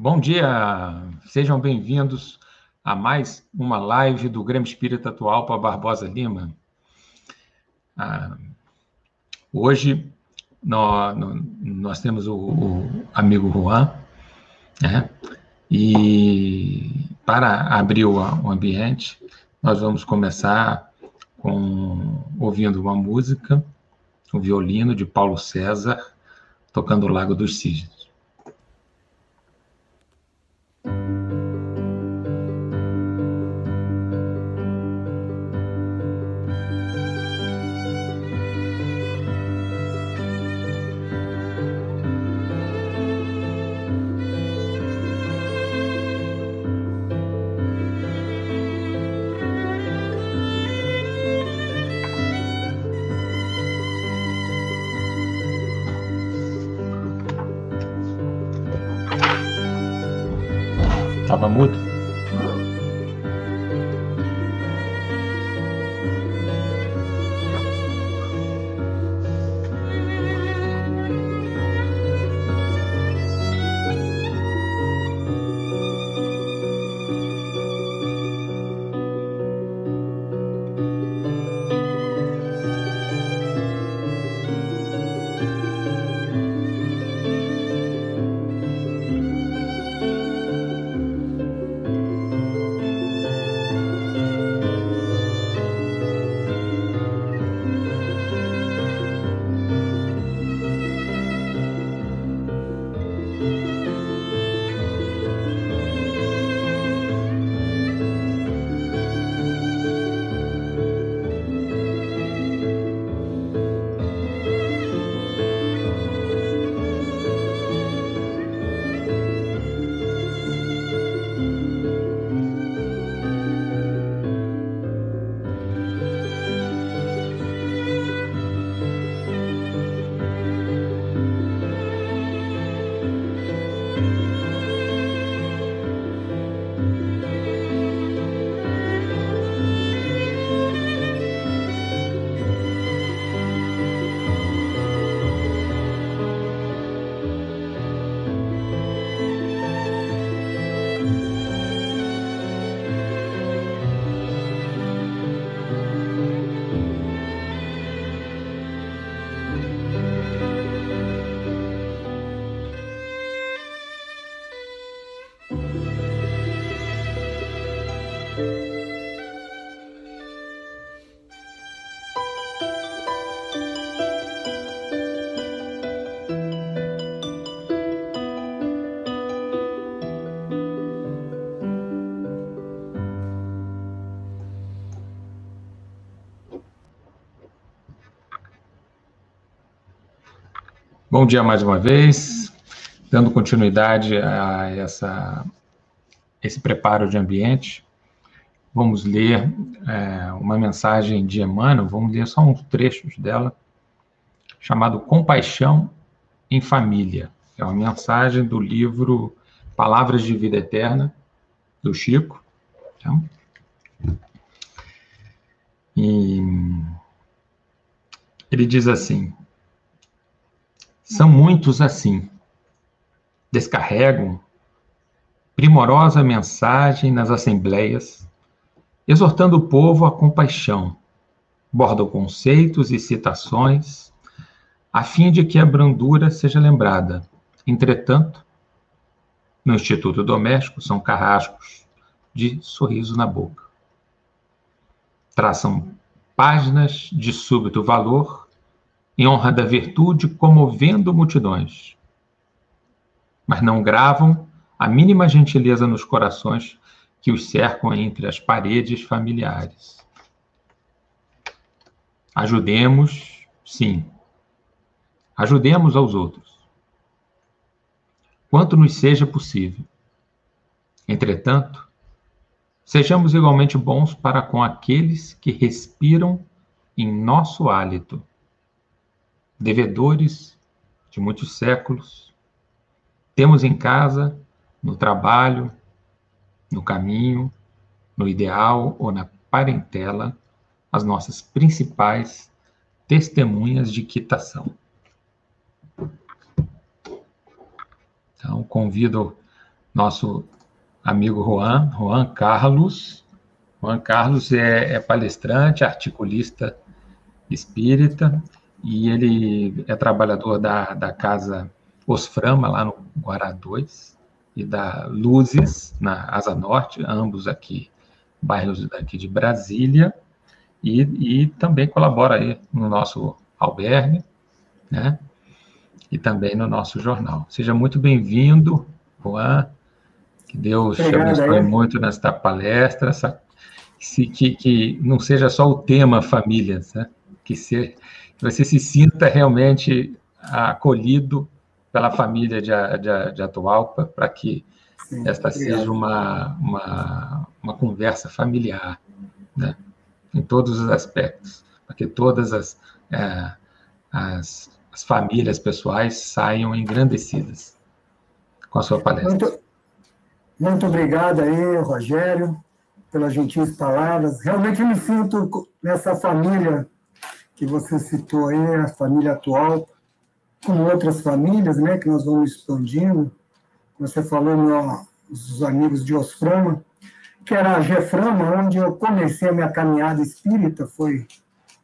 Bom dia, sejam bem-vindos a mais uma live do Grêmio Espírita Atual para Barbosa Lima. Ah, hoje nós, nós, temos o, o amigo Juan, né? e para abrir o, o ambiente, nós vamos começar com ouvindo uma música, o violino de Paulo César, tocando o Lago dos Cisnes. Bom dia mais uma vez, dando continuidade a essa, esse preparo de ambiente. Vamos ler é, uma mensagem de Emmanuel, vamos ler só uns trechos dela, chamado Compaixão em Família. É uma mensagem do livro Palavras de Vida Eterna, do Chico. Então, e ele diz assim: são muitos assim. Descarregam primorosa mensagem nas assembleias, exortando o povo à compaixão, bordam conceitos e citações, a fim de que a brandura seja lembrada. Entretanto, no Instituto Doméstico são carrascos de sorriso na boca. Traçam páginas de súbito valor em honra da virtude, comovendo multidões. Mas não gravam a mínima gentileza nos corações que os cercam entre as paredes familiares. Ajudemos, sim. Ajudemos aos outros. Quanto nos seja possível. Entretanto, sejamos igualmente bons para com aqueles que respiram em nosso hálito devedores de muitos séculos. Temos em casa, no trabalho, no caminho, no ideal ou na parentela, as nossas principais testemunhas de quitação. Então, convido nosso amigo Juan, Juan Carlos. Juan Carlos é, é palestrante, articulista espírita, e ele é trabalhador da, da casa Osframa, lá no Guará 2, e da Luzes, na Asa Norte, ambos aqui, bairros daqui de Brasília, e, e também colabora aí no nosso albergue, né? E também no nosso jornal. Seja muito bem-vindo, Juan. Que Deus Obrigado, te abençoe muito nesta palestra, essa, que, que não seja só o tema famílias, né? que, se, que você se sinta realmente acolhido pela família de, de, de Atualpa, para que Sim, esta obrigado. seja uma, uma, uma conversa familiar, né? em todos os aspectos, para que todas as, é, as, as, famílias pessoais saiam engrandecidas com a sua palestra. Muito, muito obrigado aí, Rogério, pelas gentis palavras. Realmente me sinto nessa família que você citou aí, a família atual, com outras famílias, né, que nós vamos expandindo. Você falou nos amigos de Osframa, que era a Geframa, onde eu comecei a minha caminhada espírita, foi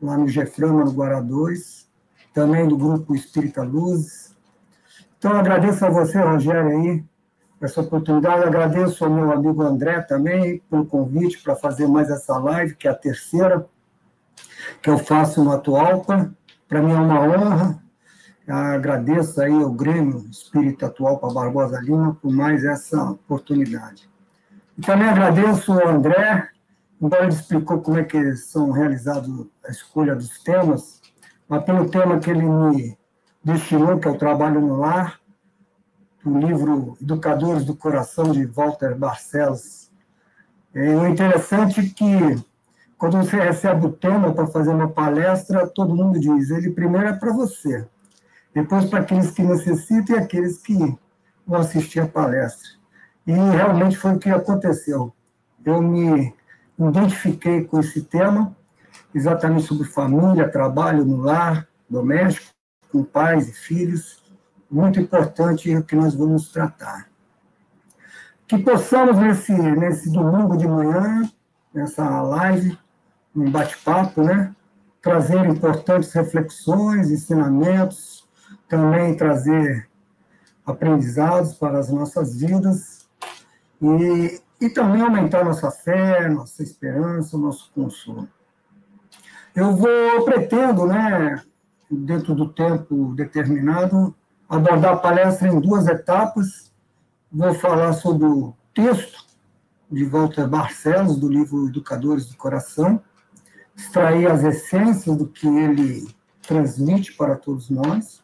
lá no Geframa, no Guará 2, também do grupo Espírita Luz. Então, agradeço a você, Rogério, aí, essa oportunidade. Agradeço ao meu amigo André também pelo convite para fazer mais essa live, que é a terceira que eu faço no Atualpa. Para mim é uma honra Agradeço aí ao Grêmio Espírito Atual para Barbosa Lima por mais essa oportunidade. E também agradeço ao André, embora ele explicou como é que são realizados a escolha dos temas, mas pelo tema que ele me destinou, que é o trabalho no lar, do livro Educadores do Coração, de Walter Barcelos. É, o interessante que, quando você recebe o tema para fazer uma palestra, todo mundo diz, ele primeiro é para você depois para aqueles que necessitam e aqueles que vão assistir a palestra. E realmente foi o que aconteceu. Eu me identifiquei com esse tema, exatamente sobre família, trabalho no lar, doméstico, com pais e filhos, muito importante o que nós vamos tratar. Que possamos, nesse, nesse domingo de manhã, nessa live, um bate-papo, né, trazer importantes reflexões, ensinamentos, também trazer aprendizados para as nossas vidas e, e também aumentar nossa fé, nossa esperança, nosso consolo. Eu vou, pretendo, né, dentro do tempo determinado, abordar a palestra em duas etapas. Vou falar sobre o texto de Walter Barcelos, do livro Educadores do Coração, extrair as essências do que ele transmite para todos nós.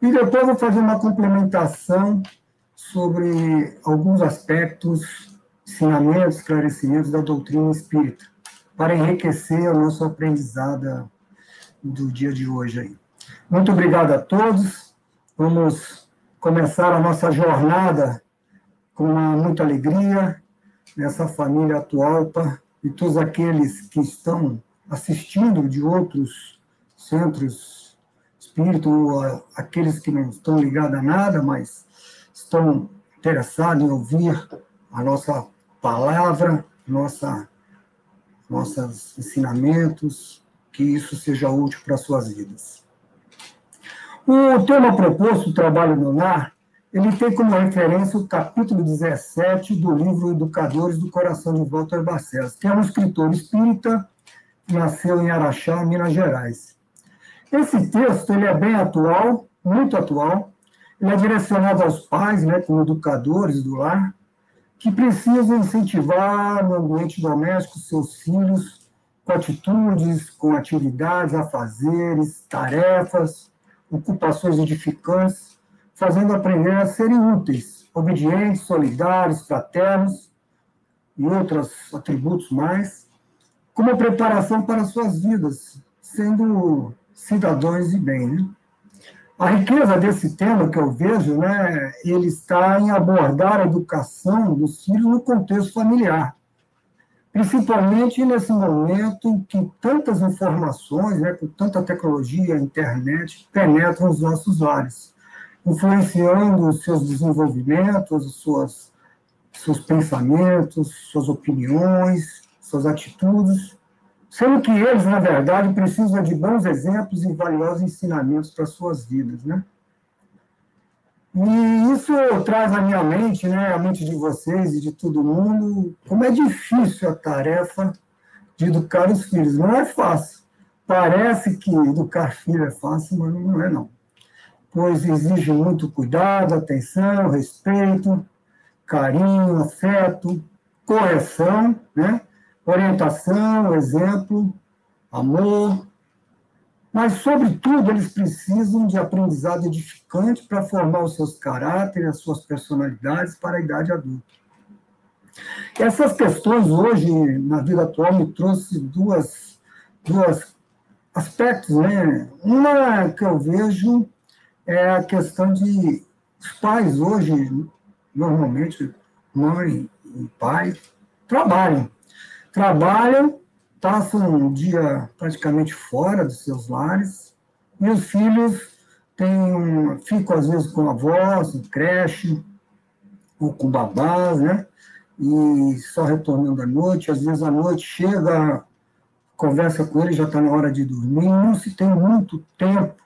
E depois vou fazer uma complementação sobre alguns aspectos, ensinamentos, esclarecimentos da doutrina espírita, para enriquecer a nossa aprendizada do dia de hoje. Aí. Muito obrigado a todos. Vamos começar a nossa jornada com muita alegria nessa família atual e todos aqueles que estão assistindo de outros centros espírito, aqueles que não estão ligados a nada, mas estão interessados em ouvir a nossa palavra, nossa, nossos ensinamentos, que isso seja útil para suas vidas. O tema proposto, o trabalho lar, ele tem como referência o capítulo 17 do livro Educadores do Coração de Walter Barcelos, que é um escritor espírita, nasceu em Araxá, Minas Gerais. Esse texto ele é bem atual, muito atual. Ele é direcionado aos pais, né, como educadores do lar, que precisam incentivar no ambiente doméstico seus filhos com atitudes, com atividades, afazeres, tarefas, ocupações edificantes, fazendo aprender a serem úteis, obedientes, solidários, fraternos e outros atributos mais, como preparação para suas vidas, sendo cidadãos de bem. Né? A riqueza desse tema que eu vejo, né, ele está em abordar a educação dos filhos no contexto familiar, principalmente nesse momento em que tantas informações, né, com tanta tecnologia, internet, penetram os nossos lares, influenciando os seus desenvolvimentos, as suas seus pensamentos, suas opiniões, suas atitudes, sendo que eles, na verdade, precisam de bons exemplos e valiosos ensinamentos para suas vidas, né? E isso traz à minha mente, né, a mente de vocês e de todo mundo, como é difícil a tarefa de educar os filhos. Não é fácil. Parece que educar filho é fácil, mas não é não. Pois exige muito cuidado, atenção, respeito, carinho, afeto, correção, né? orientação, exemplo, amor. Mas, sobretudo, eles precisam de aprendizado edificante para formar os seus caráteres, as suas personalidades para a idade adulta. Essas questões hoje, na vida atual, me trouxe duas, duas aspectos. Né? Uma que eu vejo é a questão de os pais hoje, normalmente, mãe e pai, trabalham. Trabalham, passam um dia praticamente fora dos seus lares, e os filhos têm, ficam, às vezes, com avós, em creche, ou com babás, né? E só retornando à noite, às vezes à noite chega, conversa com ele, já está na hora de dormir, não se tem muito tempo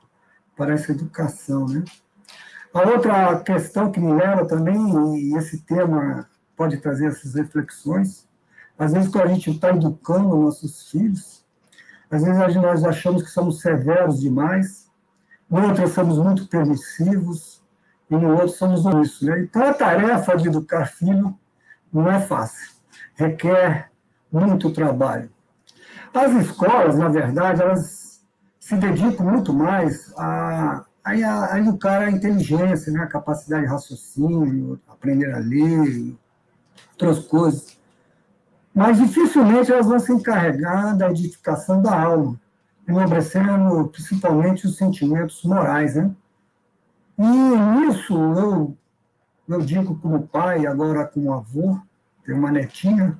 para essa educação, né? A outra questão que me leva também, e esse tema pode trazer essas reflexões, às vezes quando a gente está educando nossos filhos, às vezes nós achamos que somos severos demais, no outro somos muito permissivos, e no outro somos isso. Né? Então a tarefa de educar filho não é fácil, requer muito trabalho. As escolas, na verdade, elas se dedicam muito mais a a, o cara, a inteligência, né? a capacidade de raciocínio, aprender a ler, outras coisas. Mas dificilmente elas vão se encarregar da edificação da alma, enobrecendo principalmente os sentimentos morais. Né? E nisso eu, eu digo como pai, agora como avô, tenho uma netinha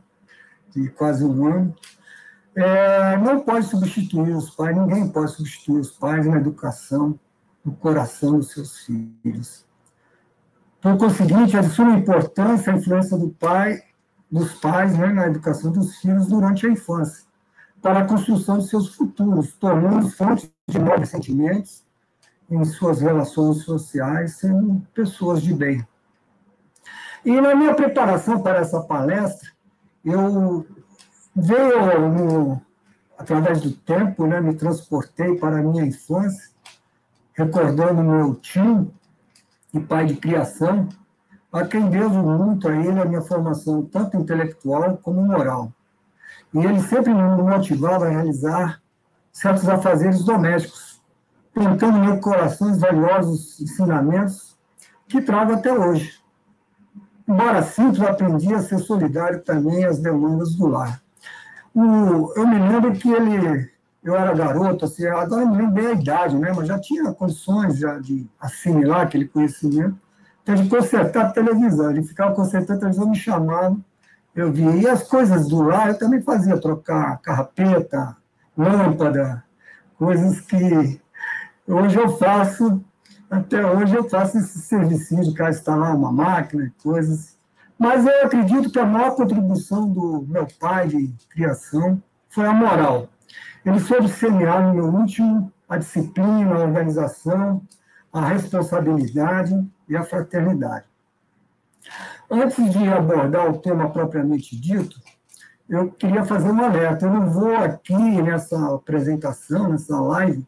de quase um ano, é, não pode substituir os pais, ninguém pode substituir os pais na educação no coração dos seus filhos. Por conseguinte, é de suma importância a influência do pai, dos pais né, na educação dos filhos durante a infância, para a construção de seus futuros, tornando fonte de novos sentimentos em suas relações sociais, sendo pessoas de bem. E na minha preparação para essa palestra, eu veio, no, através do tempo, né, me transportei para a minha infância, recordando meu tio e pai de criação, a quem devo muito a ele a minha formação, tanto intelectual como moral. E ele sempre me motivava a realizar certos afazeres domésticos, plantando no meu coração os valiosos ensinamentos que trago até hoje. Embora simples, aprendi a ser solidário também às demandas do lar. O, eu me lembro que ele eu era garoto, assim, agora não lembro bem a idade, né, mas já tinha condições já de assimilar aquele conhecimento, então de consertar a televisão, ele ficava consertando a televisão, me chamava, eu via. E as coisas do lar eu também fazia, trocar carrapeta, lâmpada, coisas que hoje eu faço, até hoje eu faço esse serviço de cá instalar uma máquina, coisas. Mas eu acredito que a maior contribuição do meu pai de criação foi a moral ele soube semear no meu último a disciplina, a organização, a responsabilidade e a fraternidade. Antes de abordar o tema propriamente dito, eu queria fazer um alerta. Eu não vou aqui nessa apresentação, nessa live,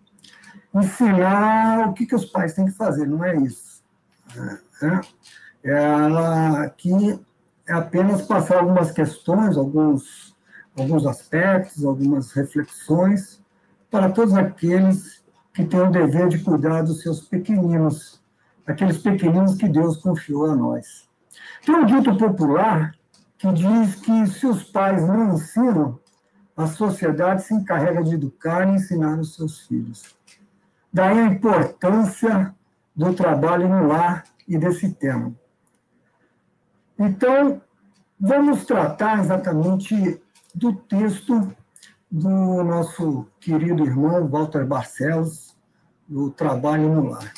ensinar o que, que os pais têm que fazer, não é isso. É, ela aqui é apenas passar algumas questões, alguns alguns aspectos, algumas reflexões para todos aqueles que têm o dever de cuidar dos seus pequeninos, aqueles pequeninos que Deus confiou a nós. Tem um dito popular que diz que se os pais não ensinam, a sociedade se encarrega de educar e ensinar os seus filhos. Daí a importância do trabalho no lar e desse tema. Então, vamos tratar exatamente do texto do nosso querido irmão Walter Barcelos, do Trabalho no Lar.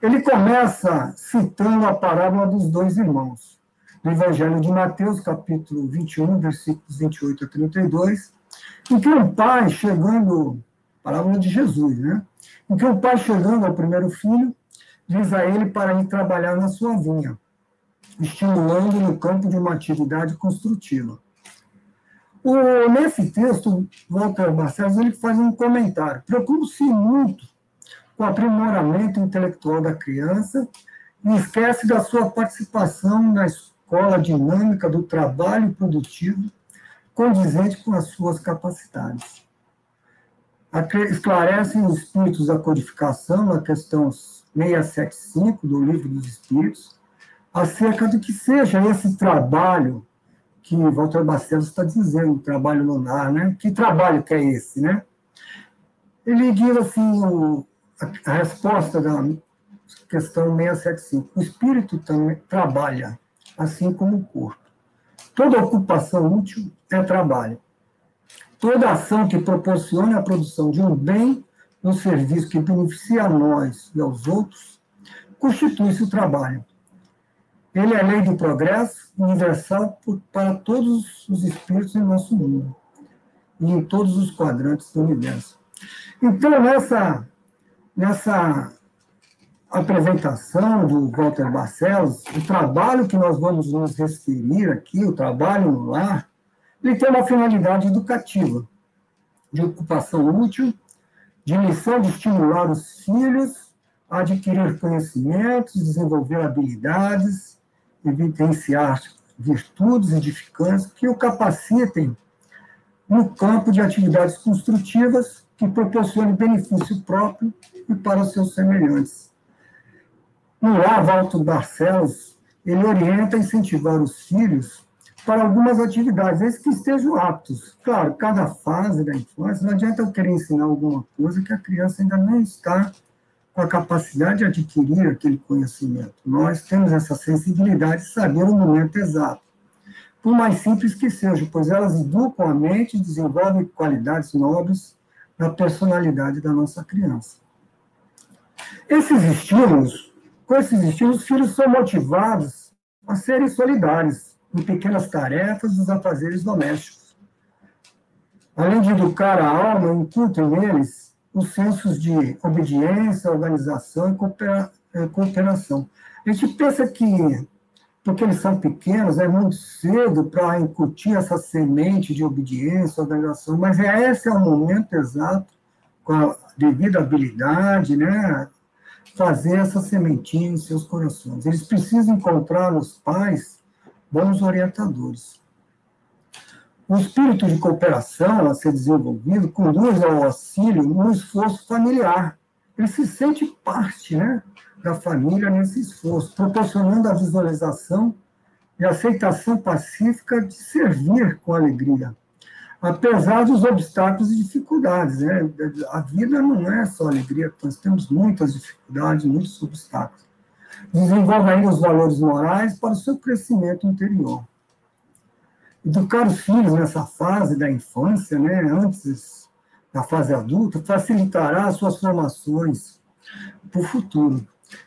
Ele começa citando a parábola dos dois irmãos. do Evangelho de Mateus, capítulo 21, versículos 28 a 32, em que um pai chegando, palavra de Jesus, né? Em que um pai chegando ao primeiro filho, diz a ele para ir trabalhar na sua vinha, estimulando no campo de uma atividade construtiva. O, nesse texto, Walter Barcelos ele faz um comentário. Preocupa-se muito com o aprimoramento intelectual da criança e esquece da sua participação na escola dinâmica do trabalho produtivo condizente com as suas capacidades. Esclarecem os espíritos da codificação, na questão 675 do Livro dos Espíritos, acerca do que seja esse trabalho que Walter Barcelos está dizendo, trabalho lunar, né? Que trabalho que é esse, né? Ele diz assim, o, a, a, resposta da questão 675, o espírito também trabalha, assim como o corpo. Toda ocupação útil é trabalho. Toda ação que proporcione a produção de um bem, um serviço que beneficia a nós e aos outros, constitui-se o trabalho. Ele é lei do progresso universal para todos os espíritos em nosso mundo e em todos os quadrantes do universo. Então, nessa, nessa apresentação do Walter Barcelos, o trabalho que nós vamos nos referir aqui, o trabalho no lar, ele tem uma finalidade educativa, de ocupação útil, de missão de estimular os filhos a adquirir conhecimentos, desenvolver habilidades, evidenciar virtudes edificantes que o capacitem no campo de atividades construtivas que proporcionem benefício próprio e para seus semelhantes. No lar, Walter Barcelos, ele orienta a incentivar os filhos para algumas atividades, esses que estejam aptos. Claro, cada fase da infância, não adianta eu querer ensinar alguma coisa que a criança ainda não está com a capacidade de adquirir aquele conhecimento. Nós temos essa sensibilidade de saber o momento exato. Por mais simples que seja, pois elas educam a mente e desenvolvem qualidades nobres na personalidade da nossa criança. Esses estímulos com esses estilos, os filhos são motivados a serem solidários em pequenas tarefas dos afazeres domésticos. Além de educar a alma, incultam neles os sensos de obediência, organização e cooperação. A gente pensa que, porque eles são pequenos, é muito cedo para incutir essa semente de obediência, organização, mas é, esse é o momento exato, com a devida habilidade, né, fazer essa sementinha em seus corações. Eles precisam encontrar nos pais bons orientadores. O espírito de cooperação a ser desenvolvido conduz ao auxílio no esforço familiar. Ele se sente parte né, da família nesse esforço, proporcionando a visualização e aceitação pacífica de servir com alegria apesar dos obstáculos e dificuldades. Né? A vida não é só alegria, nós temos muitas dificuldades, muitos obstáculos. Desenvolve ainda os valores morais para o seu crescimento interior. Educar os filhos nessa fase da infância, né, antes da fase adulta, facilitará as suas formações para o futuro.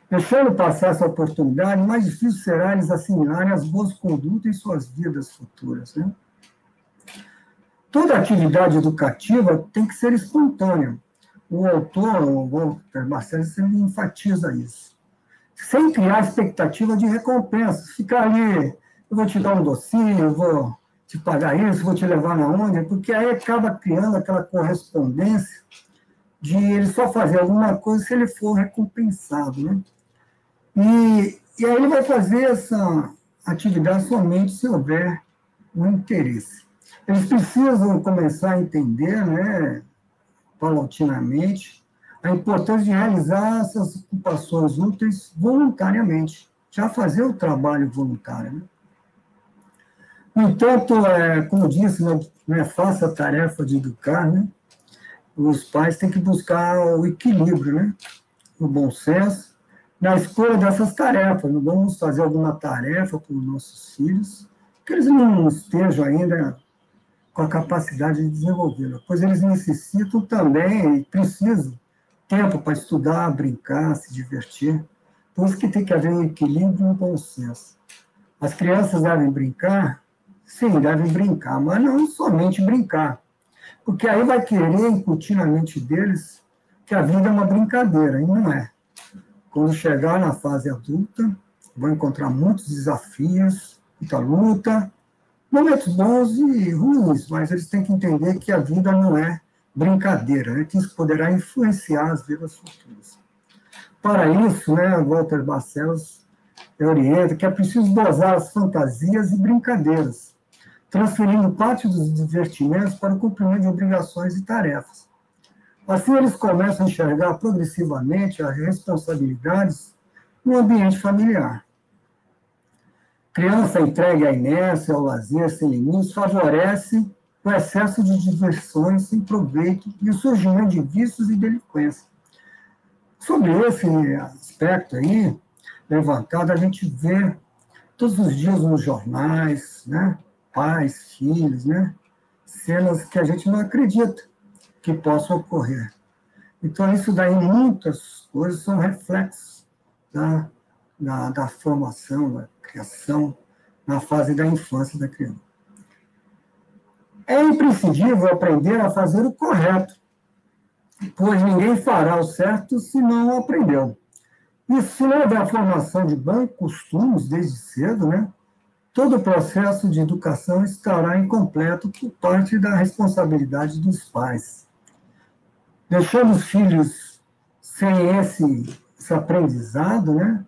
Deixando passar essa oportunidade, mais difícil será eles assimilarem as boas condutas em suas vidas futuras. Né? toda atividade educativa tem que ser espontânea. O autor, o Walter Marcelo, ele enfatiza isso. Sem criar expectativa de recompensa. Ficar ali, eu vou te dar um docinho, eu vou te pagar isso, vou te levar na onde, porque aí acaba criando aquela correspondência de ele só fazer alguma coisa se ele for recompensado. Né? E, e aí ele vai fazer essa atividade somente se houver um interesse. Eles precisam começar a entender, né, paulatinamente, a importância de realizar essas ocupações úteis voluntariamente, já fazer o trabalho voluntário. Né? No entanto, é, como disse, não, não é fácil a tarefa de educar, né? os pais têm que buscar o equilíbrio, né? o bom senso, na escolha dessas tarefas. Não vamos fazer alguma tarefa para os nossos filhos, que eles não estejam ainda com a capacidade de desenvolvê-la, pois eles necessitam também e precisam tempo para estudar, brincar, se divertir. Por isso que tem que haver um equilíbrio e um bom senso. As crianças devem brincar? Sim, devem brincar, mas não somente brincar. Porque aí vai querer incutir na mente deles que a vida é uma brincadeira, e não é. Quando chegar na fase adulta, vão encontrar muitos desafios, muita luta, momentos bons e ruins, mas eles têm que entender que a vida não é brincadeira, né? que isso poderá influenciar as vidas futuras. Para isso, né, Walter Barcelos orienta que é preciso dosar as fantasias e brincadeiras, transferindo parte dos divertimentos para o cumprimento de obrigações e tarefas. Assim, eles começam a enxergar progressivamente as responsabilidades no ambiente familiar. Criança entregue à inércia, ao lazer sem limites, favorece o excesso de diversões sem proveito e o surgimento de vícios e delinquência. Sobre esse aspecto aí, levantado, a gente vê todos os dias nos jornais, né? Pais, filhos, né? cenas que a gente não acredita que possam ocorrer. Então, isso daí, muitas coisas são reflexos da, da, da formação, da criação, na fase da infância da criança. É imprescindível aprender a fazer o correto, pois ninguém fará o certo se não aprendeu. E se houver formação de bons costumes desde cedo, né, todo o processo de educação estará incompleto por parte da responsabilidade dos pais. Deixando os filhos sem esse, esse aprendizado, né,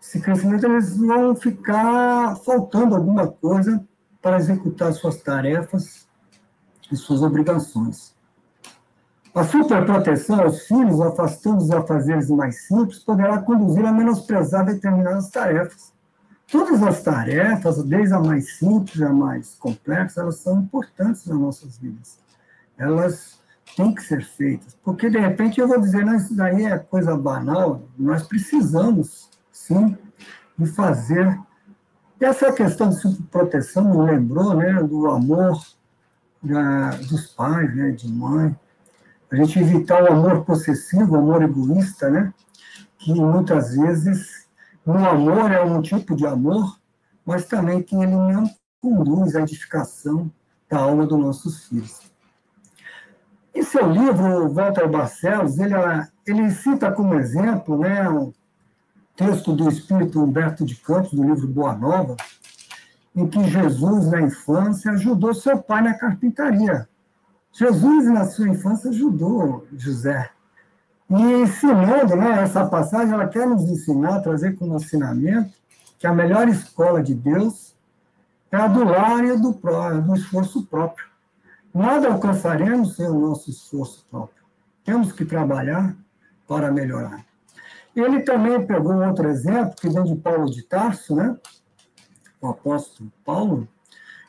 esse crescimento, eles vão ficar faltando alguma coisa para executar suas tarefas e suas obrigações. A superproteção aos filhos, afastando os afazeres mais simples, poderá conduzir a menosprezar determinadas tarefas. Todas as tarefas, desde a mais simples a mais complexa, elas são importantes nas nossas vidas. Elas têm que ser feitas. Porque, de repente, eu vou dizer, não, isso daí é coisa banal, nós precisamos, sim, de fazer. Essa questão de superproteção me lembrou né, do amor da, dos pais, né, de mãe, a gente evitar o amor possessivo, o amor egoísta, né, que muitas vezes o amor é um tipo de amor, mas também que ele não conduz à edificação da alma dos nossos filhos. Em seu livro, Walter Barcelos, ele, ele cita como exemplo né, um texto do espírito Humberto de Campos, do livro Boa Nova, em que Jesus, na infância, ajudou seu pai na carpintaria. Jesus, na sua infância, ajudou José. E ensinando, né, essa passagem, ela quer nos ensinar, trazer como ensinamento, que a melhor escola de Deus é a do lar e do, do esforço próprio. Nada alcançaremos sem o nosso esforço próprio. Temos que trabalhar para melhorar. Ele também pegou outro exemplo, que vem de Paulo de Tarso, né? o apóstolo Paulo,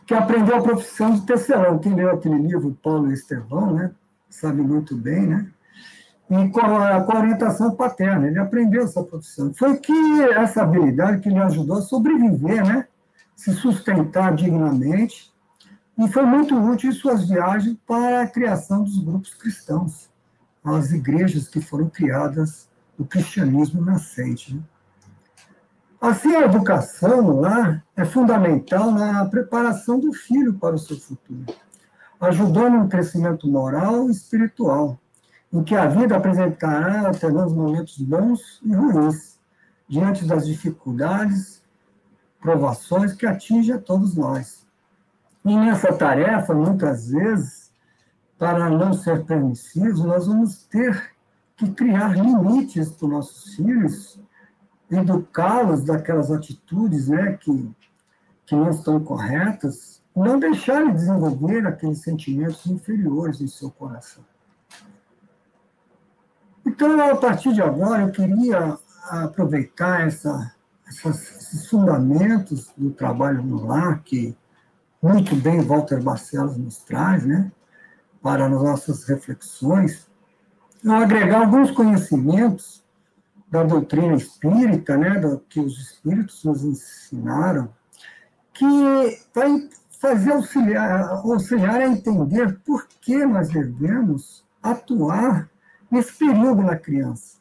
que aprendeu a profissão de tecelão. Quem leu aquele livro, Paulo e Estevão, né, sabe muito bem, né? E com a, com a orientação paterna, ele aprendeu essa profissão. Foi que essa habilidade que lhe ajudou a sobreviver, né? Se sustentar dignamente, e foi muito útil em suas viagens para a criação dos grupos cristãos, as igrejas que foram criadas do cristianismo nascente. Né? Assim, a educação lar é fundamental na preparação do filho para o seu futuro, ajudando no crescimento moral e espiritual, em que a vida apresentará alternando momentos bons e ruins, diante das dificuldades, provações que atingem a todos nós. E nessa tarefa, muitas vezes, para não ser permissivos, nós vamos ter que criar limites para os nossos filhos educá-los daquelas atitudes né, que, que não estão corretas, não deixarem desenvolver aqueles sentimentos inferiores em seu coração. Então, a partir de agora, eu queria aproveitar essa, esses fundamentos do trabalho no lar, que muito bem Walter Barcelos nos traz, né, para as nossas reflexões, eu agregar alguns conhecimentos da doutrina espírita, né, do, que os espíritos nos ensinaram, que vai fazer auxiliar, auxiliar a entender por que nós devemos atuar nesse período na criança.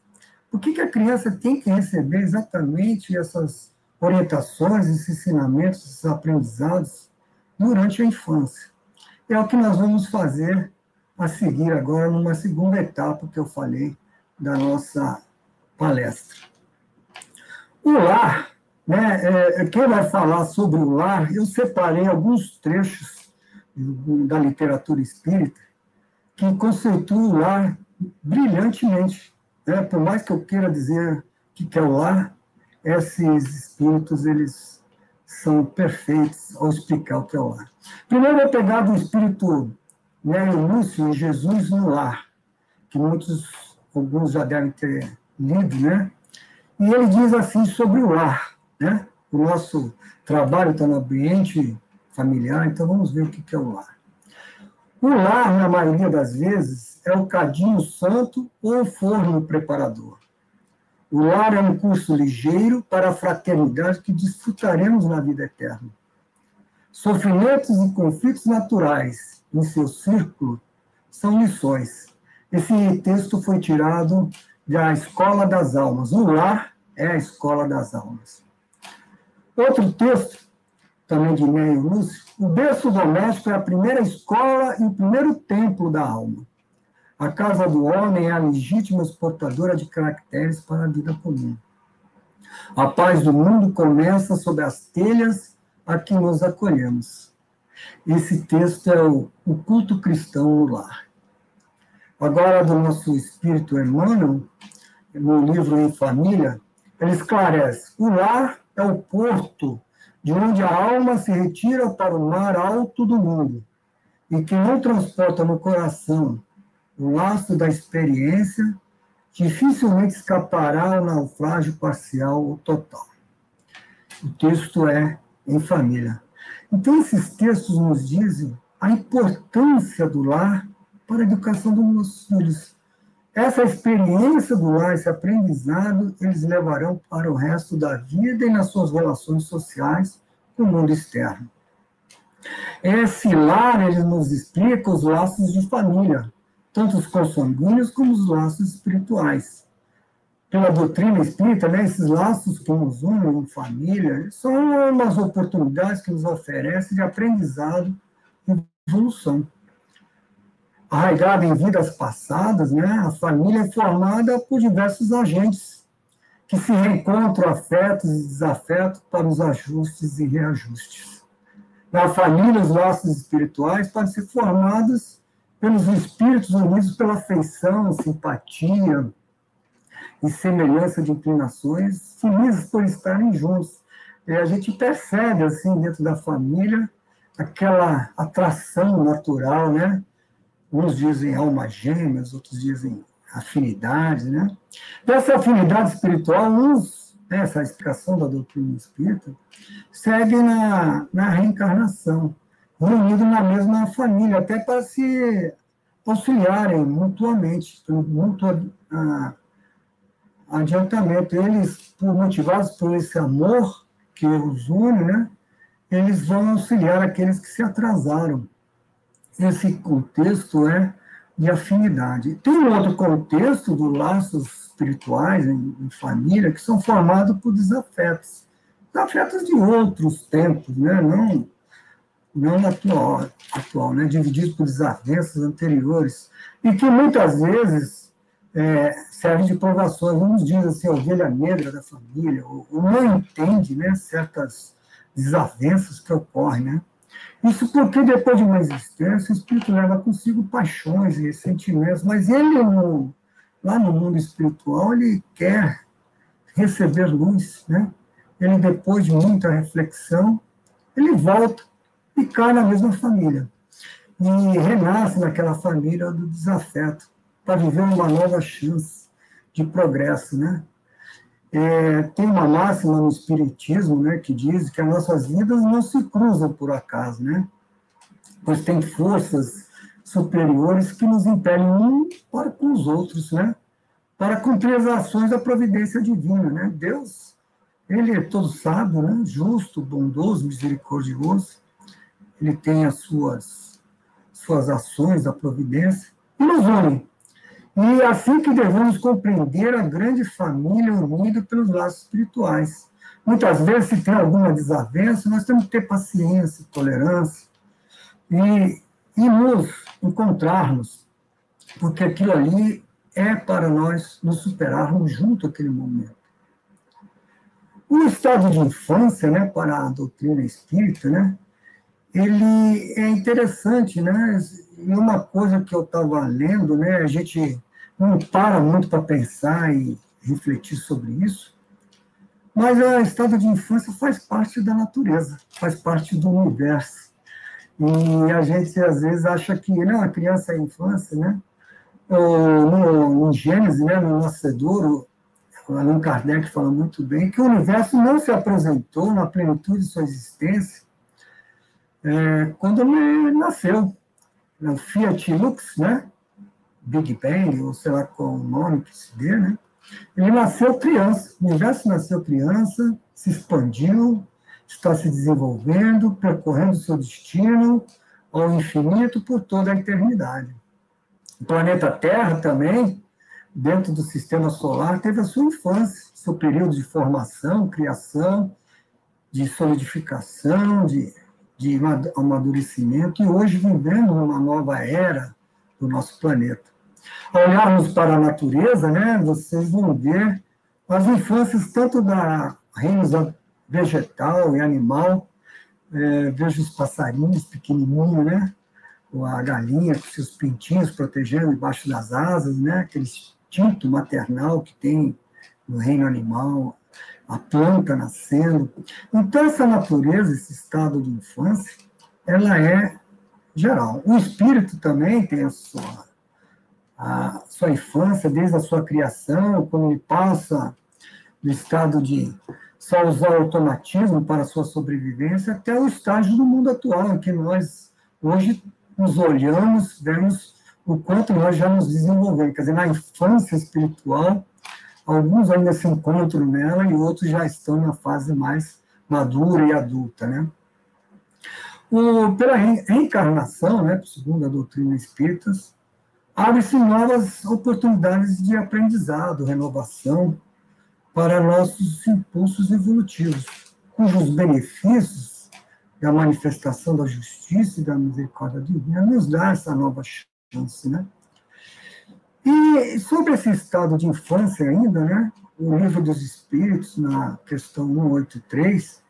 Por que, que a criança tem que receber exatamente essas orientações, esses ensinamentos, esses aprendizados durante a infância. É o que nós vamos fazer a seguir agora numa segunda etapa que eu falei da nossa palestra. O lar, né, é, quem vai falar sobre o lar, eu separei alguns trechos da literatura espírita que conceituam o lar brilhantemente. Né? Por mais que eu queira dizer que é o lar, esses espíritos eles são perfeitos ao explicar o que é o lar. Primeiro, eu pegar do espírito né, Lúcio Jesus no lar, que muitos, alguns já devem ter lido, né? E ele diz assim sobre o lar, né? O nosso trabalho está no ambiente familiar, então vamos ver o que é o lar. O lar, na maioria das vezes, é o cadinho santo ou o forno preparador. O lar é um curso ligeiro para a fraternidade que desfrutaremos na vida eterna. Sofrimentos e conflitos naturais em seu círculo são lições. Esse texto foi tirado da Escola das Almas. O lar é a Escola das Almas. Outro texto, também de Meio Lúcio, o berço doméstico é a primeira escola e o primeiro templo da alma. A casa do homem é a legítima exportadora de caracteres para a vida comum. A paz do mundo começa sob as telhas a que nos acolhemos. Esse texto é o, o culto cristão no lar. Agora, do nosso espírito Emmanuel, no livro Em Família, ele esclarece: o lar é o porto de onde a alma se retira para o mar alto do mundo, e que não transporta no coração o laço da experiência, dificilmente escapará ao naufrágio parcial ou total. O texto é em família. Então, esses textos nos dizem a importância do lar para a educação dos nossos filhos. Essa experiência do lar, esse aprendizado, eles levarão para o resto da vida e nas suas relações sociais com o mundo externo. Esse lar, ele nos explica os laços de família, tanto os consanguíneos como os laços espirituais. Pela doutrina espírita, né, esses laços que nos unem em família são umas oportunidades que nos oferecem de aprendizado e evolução. Arraigada em vidas passadas, né, a família é formada por diversos agentes que se reencontram afetos e desafetos para os ajustes e reajustes. Na família, os laços espirituais podem ser formados pelos espíritos unidos pela afeição, simpatia e semelhança de inclinações, felizes por estarem juntos. E a gente percebe, assim, dentro da família, aquela atração natural, né? Uns dizem alma gêmeas, outros dizem afinidade, né? Dessa afinidade espiritual, uns, né, essa explicação da doutrina espírita, seguem na, na reencarnação reunidos na mesma família, até para se auxiliarem mutuamente, mútuo adiantamento. Eles, motivados por esse amor que os une, né, eles vão auxiliar aqueles que se atrasaram. Esse contexto é de afinidade. Tem um outro contexto dos laços espirituais em, em família que são formados por desafetos. Desafetos de outros tempos, né? não não atual, atual né, dividido por desavenças anteriores, e que muitas vezes é, de provações. Uns dizem assim, ovelha negra da família, ou, ou, não entende né, certas desavenças que ocorrem. Né? Isso porque depois de uma existência, o espírito leva consigo paixões e sentimentos, mas ele, no, lá no mundo espiritual, ele quer receber luz. Né? Ele, depois de muita reflexão, ele volta cai na mesma família. E renasce naquela família do desafeto, para viver uma nova chance de progresso, né? É, tem uma máxima no Espiritismo né, que diz que as nossas vidas não se cruzam por acaso, né? Pois tem forças superiores que nos impelem um para com os outros, né? Para cumprir as ações da providência divina, né? Deus, ele é todo sábio, né? Justo, bondoso, misericordioso ele tem as suas, suas ações, a providência, e nos une. E assim que devemos compreender a grande família unida pelos laços espirituais. muitas vezes, se tem alguma desavença, nós temos que ter paciência, tolerância e, e nos encontrarmos, porque aquilo ali é para nós nos superarmos junto àquele momento. O estado de infância, né, para a doutrina espírita, né, ele é interessante, né? E uma coisa que eu estava lendo, né, a gente não para muito para pensar e refletir sobre isso, mas o estado de infância faz parte da natureza, faz parte do universo. E a gente, às vezes, acha que não, a criança é a infância, né? No, no, Gênesis, né, no Nascedouro, Allan Kardec fala muito bem que o universo não se apresentou na plenitude de sua existência é, quando ele nasceu. O Fiat Lux, né? Big Bang, ou sei lá qual o nome que se dê, né? Ele nasceu criança, o universo nasceu criança, se expandiu, está se desenvolvendo, percorrendo seu destino ao infinito por toda a eternidade. O planeta Terra também, dentro do sistema solar, teve a sua infância, seu período de formação, criação, de solidificação, de, de amadurecimento, e hoje vivemos uma nova era do nosso planeta. Olharmos para a natureza, né, vocês vão ver as infâncias tanto da reino vegetal e animal, é, vejo os passarinhos pequenininhos, né, a galinha com seus pintinhos protegendo debaixo das asas, né, aquele instinto maternal que tem no reino animal, a planta nascendo. Então, essa natureza, esse estado de infância, ela é geral. O espírito também tem a sua a sua infância, desde a sua criação, quando ele passa do estado de só usar o automatismo para a sua sobrevivência, até o estágio do mundo atual, em que nós hoje nos olhamos, vemos o quanto nós já nos desenvolvemos. Quer dizer, na infância espiritual, alguns ainda se encontram nela e outros já estão na fase mais madura e adulta, né? O, pela reencarnação, né, segundo a doutrina espírita, abre-se novas oportunidades de aprendizado, renovação para nossos impulsos evolutivos, cujos benefícios da manifestação da justiça e da misericórdia divina nos dá essa nova chance, né? E sobre esse estado de infância ainda, né, o livro dos Espíritos, na questão 183,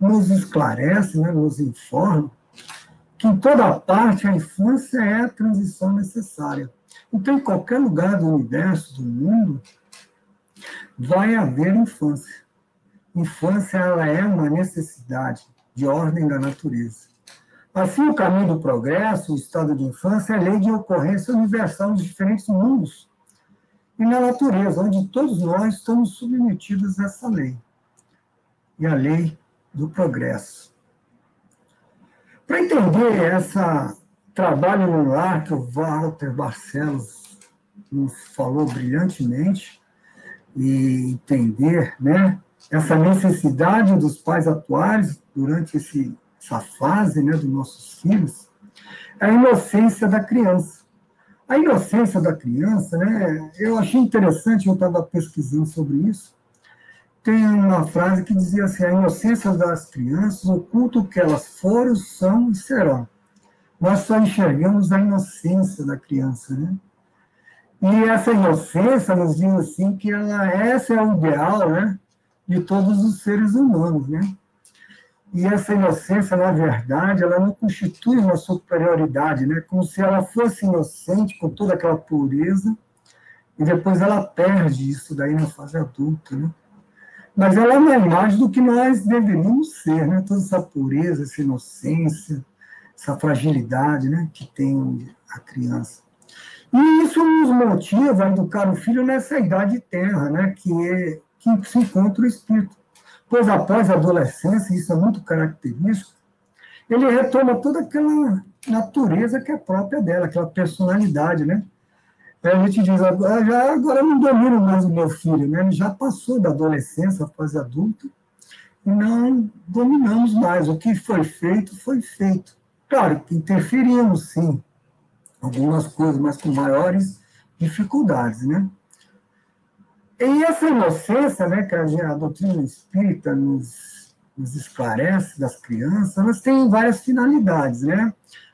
nos esclarece, né, nos informa que em toda parte a infância é a transição necessária. Então, em qualquer lugar do universo, do mundo, vai haver infância. Infância ela é uma necessidade de ordem da natureza. Assim, o caminho do progresso, o estado de infância, é lei de ocorrência universal nos diferentes mundos e na natureza, onde todos nós estamos submetidos a essa lei. E a lei do progresso. Para entender esse trabalho no lar que o Walter Barcelos nos falou brilhantemente, e entender né, essa necessidade dos pais atuais durante esse, essa fase né, dos nossos filhos, é a inocência da criança. A inocência da criança, né, eu achei interessante, eu estava pesquisando sobre isso, tem uma frase que dizia assim: a inocência das crianças oculta o que elas foram, são e serão. Nós só enxergamos a inocência da criança, né? E essa inocência nos diz assim que ela, essa é o ideal, né, de todos os seres humanos, né? E essa inocência, na verdade, ela não constitui uma superioridade, né? Como se ela fosse inocente com toda aquela pureza e depois ela perde isso daí na fase adulta, né? mas ela é mais do que nós deveríamos ser, né? Toda essa pureza, essa inocência, essa fragilidade, né? Que tem a criança. E isso nos motiva a educar o filho nessa idade terra, né? Que é que se encontra o espírito. Pois após a adolescência, isso é muito característico, ele retoma toda aquela natureza que é própria dela, aquela personalidade, né? a gente diz, agora, já, agora não domino mais o meu filho, né? ele já passou da adolescência, fase adulta, e não dominamos mais. O que foi feito, foi feito. Claro interferimos, sim, algumas coisas, mas com maiores dificuldades, né? E essa inocência, né, que a, a doutrina espírita nos, nos esclarece das crianças, elas têm várias finalidades, né?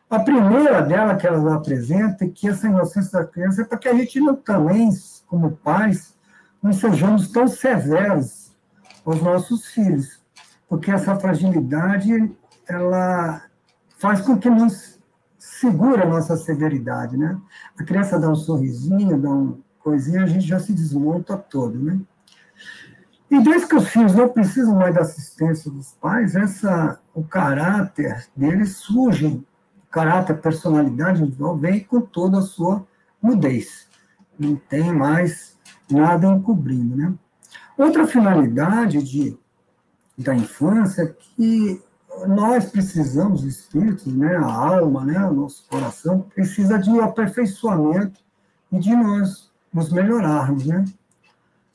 A primeira dela que elas apresentam é que essa inocência da criança é para que a gente não também, como pais, não sejamos tão severos aos nossos filhos, porque essa fragilidade ela faz com que nos segura a nossa severidade, né? A criança dá um sorrisinho, dá um coisinha, a gente já se desmonta todo, né? E desde que os filhos não precisam mais da assistência dos pais, essa, o caráter deles surge caráter, personalidade individual vem com toda a sua mudez. Não tem mais nada encobrindo, né? Outra finalidade de, da infância é que nós precisamos, os espíritos, né, a alma, né, o nosso coração, precisa de aperfeiçoamento e de nós nos melhorarmos, né?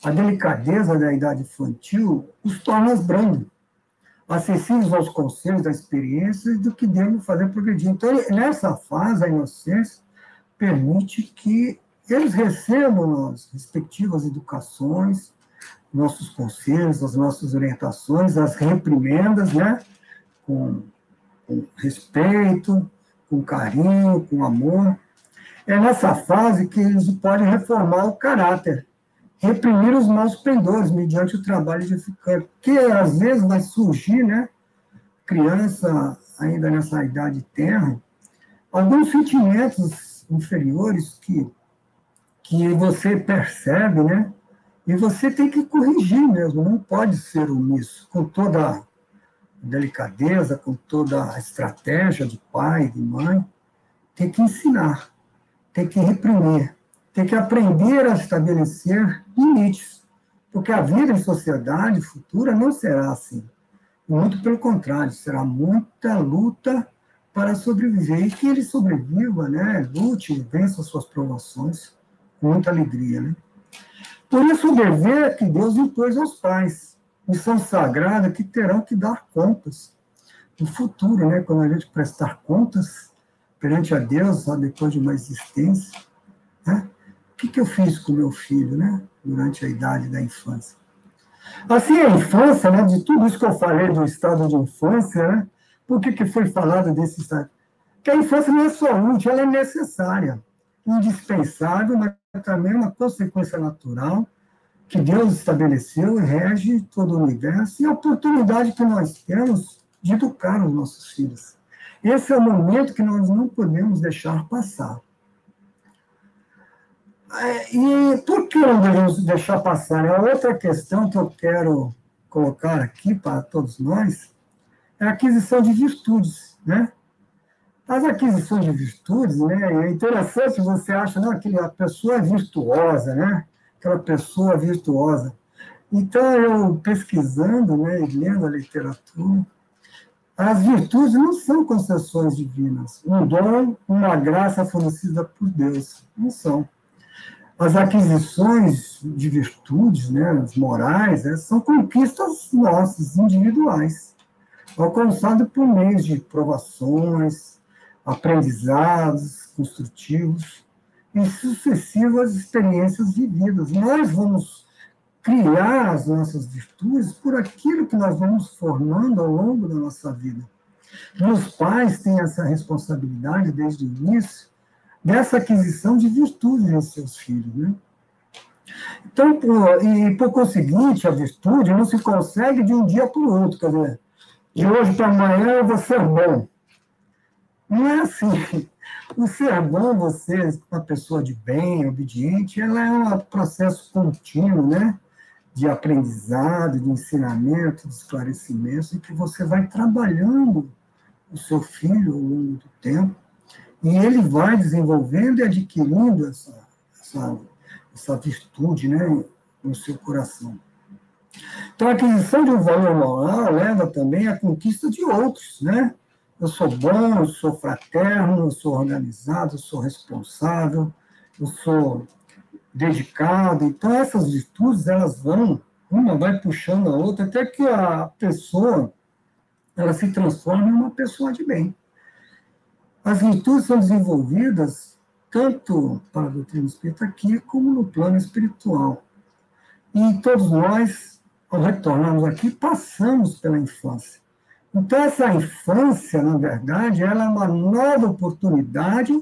A delicadeza da idade infantil os torna brandos acessíveis aos conselhos, da experiência do que devemos fazer progredir. Então, nessa fase, a inocência permite que eles recebam as respectivas educações, nossos conselhos, as nossas orientações, as reprimendas, né? com, com respeito, com carinho, com amor. É nessa fase que eles podem reformar o caráter reprimir os maus pendores mediante o trabalho edificante, que às vezes vai surgir, né, criança ainda nessa idade terra, alguns sentimentos inferiores que, que você percebe, né, e você tem que corrigir mesmo, não pode ser omisso, com toda a delicadeza, com toda a estratégia de pai, de mãe, tem que ensinar, tem que reprimir, tem que aprender a estabelecer limites, porque a vida em sociedade futura não será assim. Muito pelo contrário, será muita luta para sobreviver e que ele sobreviva, né? Lute, vença suas provações com muita alegria, né? Por isso o dever que Deus impôs aos pais, missão sagrada que terão que dar contas no futuro, né? Quando a gente prestar contas perante a Deus, depois de uma existência, né? o que, que eu fiz com meu filho, né? Durante a idade da infância. Assim, a infância, né? De tudo isso que eu falei do estado de infância, né? Por que, que foi falado desse estado? Que a infância não é só útil, ela é necessária, indispensável, mas também uma consequência natural que Deus estabeleceu e rege todo o universo e a oportunidade que nós temos de educar os nossos filhos. Esse é o momento que nós não podemos deixar passar. É, e por que não devemos deixar passar? É outra questão que eu quero colocar aqui para todos nós, é a aquisição de virtudes, né? As aquisições de virtudes, né? É interessante você acha, não, que a pessoa é virtuosa, né? Aquela pessoa virtuosa. Então, eu pesquisando, né, e lendo a literatura, as virtudes não são concessões divinas, um dom, uma graça fornecida por Deus, não são. As aquisições de virtudes, né, as morais, né, são conquistas nossas, individuais, alcançadas por meio de provações, aprendizados construtivos e sucessivas experiências vividas. Nós vamos criar as nossas virtudes por aquilo que nós vamos formando ao longo da nossa vida. E os pais têm essa responsabilidade desde o início dessa aquisição de virtudes em seus filhos. Né? Então, por, e por conseguinte, a virtude não se consegue de um dia para o outro, quer dizer, de hoje para amanhã eu vou ser bom. Não é assim. O ser bom, você, uma pessoa de bem, obediente, ela é um processo contínuo, né? De aprendizado, de ensinamento, de esclarecimento, e que você vai trabalhando o seu filho ao longo do tempo e ele vai desenvolvendo e adquirindo essa, essa, essa virtude né, no seu coração. Então, a aquisição de um valor moral leva também à conquista de outros, né? Eu sou bom, eu sou fraterno, eu sou organizado, eu sou responsável, eu sou dedicado. Então, essas virtudes, elas vão, uma vai puxando a outra, até que a pessoa, ela se transforma em uma pessoa de bem. As virtudes são desenvolvidas tanto para a doutrina espírita aqui, como no plano espiritual. E todos nós, ao retornarmos aqui, passamos pela infância. Então, essa infância, na verdade, ela é uma nova oportunidade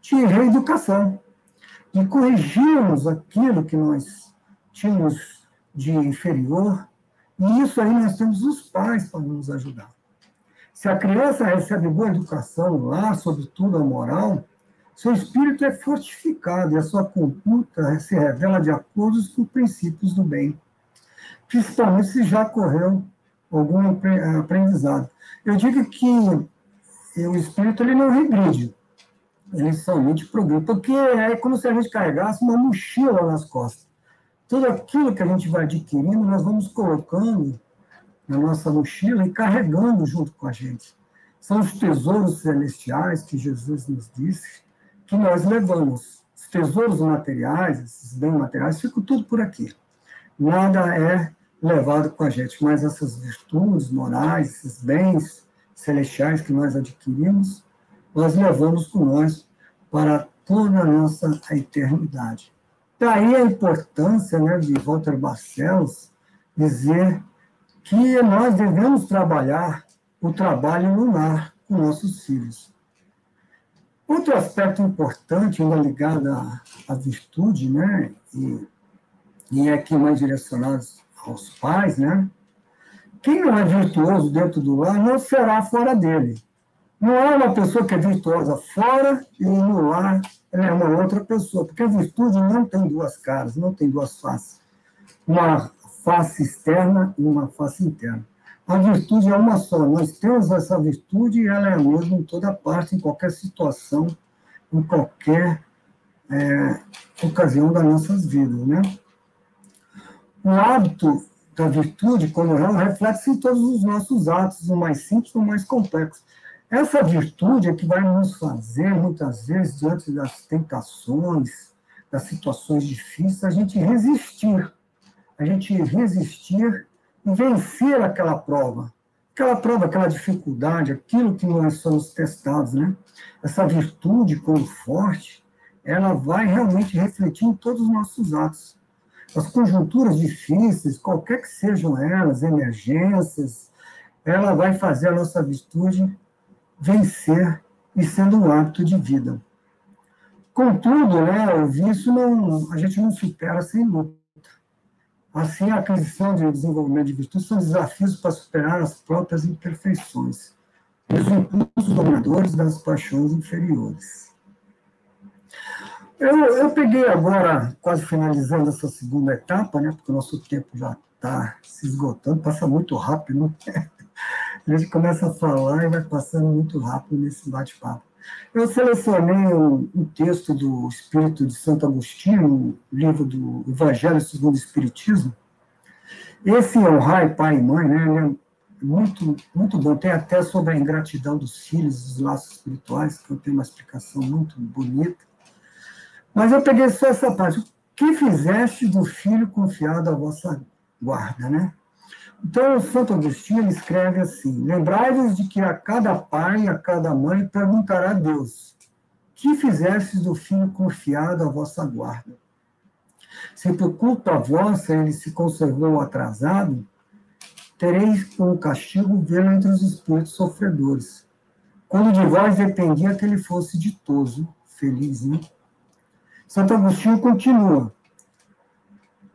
de reeducação, de corrigirmos aquilo que nós tínhamos de inferior, e isso aí nós temos os pais para nos ajudar. Se a criança recebe boa educação lá, sobretudo a moral, seu espírito é fortificado e a sua conduta se revela de acordo com os princípios do bem, principalmente se já correu algum aprendizado. Eu digo que o espírito ele não regride, ele somente progride, porque é como se a gente carregasse uma mochila nas costas. Tudo aquilo que a gente vai adquirindo, nós vamos colocando na nossa mochila e carregando junto com a gente. São os tesouros celestiais que Jesus nos disse que nós levamos. Os tesouros materiais, esses bens materiais, ficam tudo por aqui. Nada é levado com a gente, mas essas virtudes morais, esses bens celestiais que nós adquirimos, nós levamos com nós para toda a nossa eternidade. Daí a importância né, de Walter Barcelos dizer que nós devemos trabalhar o trabalho lar com nossos filhos. Outro aspecto importante, ainda ligado à, à virtude, né, e, e é aqui mais direcionado aos pais, né, quem não é virtuoso dentro do lar não será fora dele. Não é uma pessoa que é virtuosa fora e no lar ela é uma outra pessoa, porque a virtude não tem duas caras, não tem duas faces. Uma face externa e uma face interna. A virtude é uma só. Nós temos essa virtude e ela é a mesma em toda parte, em qualquer situação, em qualquer é, ocasião das nossas vidas, né? O hábito da virtude, como já reflete-se em todos os nossos atos, o mais simples ou mais complexo. Essa virtude é que vai nos fazer, muitas vezes, diante das tentações, das situações difíceis, a gente resistir. A gente resistir vencer aquela prova. Aquela prova, aquela dificuldade, aquilo que nós somos testados, né? Essa virtude, quando forte, ela vai realmente refletir em todos os nossos atos. As conjunturas difíceis, qualquer que sejam elas, emergências, ela vai fazer a nossa virtude vencer e sendo um hábito de vida. Contudo, né, o vício não, a gente não supera sem luta. Assim, a aquisição de desenvolvimento de virtude são desafios para superar as próprias imperfeições, os impulsos dominadores das paixões inferiores. Eu, eu peguei agora, quase finalizando essa segunda etapa, né, porque o nosso tempo já está se esgotando, passa muito rápido, né? A gente começa a falar e vai passando muito rápido nesse bate-papo. Eu selecionei um, um, texto do Espírito de Santo Agostinho, o livro do Evangelho segundo o Espiritismo. Esse é o Rai, pai e mãe, né? É muito, muito bom. Tem até sobre a ingratidão dos filhos, os laços espirituais, que eu tenho uma explicação muito bonita. Mas eu peguei só essa parte. O que fizeste do filho confiado à vossa guarda, né? Então, Santo Agostinho escreve assim: Lembrai-vos de que a cada pai e a cada mãe perguntará a Deus: Que fizestes do filho confiado à vossa guarda? Se por culpa vossa ele se conservou atrasado, tereis como castigo vê-lo entre os espíritos sofredores, quando de vós dependia que ele fosse ditoso, feliz, né? Santo Agostinho continua: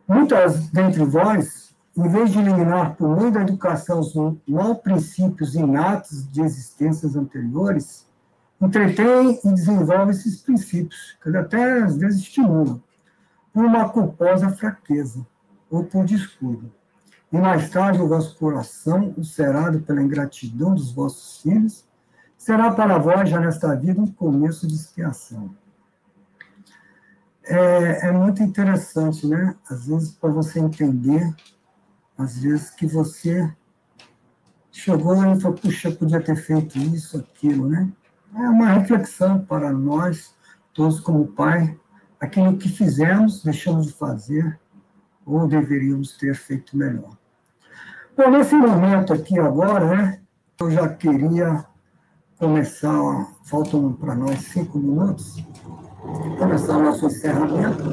Muitas dentre vós em vez de eliminar por meio da educação os mal princípios inatos de existências anteriores, entretém e desenvolve esses princípios, que até às vezes estimulam, por uma culposa fraqueza ou por descuido. E mais tarde o vosso coração, ulcerado pela ingratidão dos vossos filhos, será para vós, já nesta vida, um começo de expiação. É, é muito interessante, né? Às vezes, para você entender às vezes que você chegou e falou, puxa, podia ter feito isso, aquilo, né? É uma reflexão para nós, todos como pai, aquilo que fizemos, deixamos de fazer, ou deveríamos ter feito melhor. Bom, nesse momento aqui agora, né, eu já queria começar, faltam para nós cinco minutos, começar o nosso encerramento,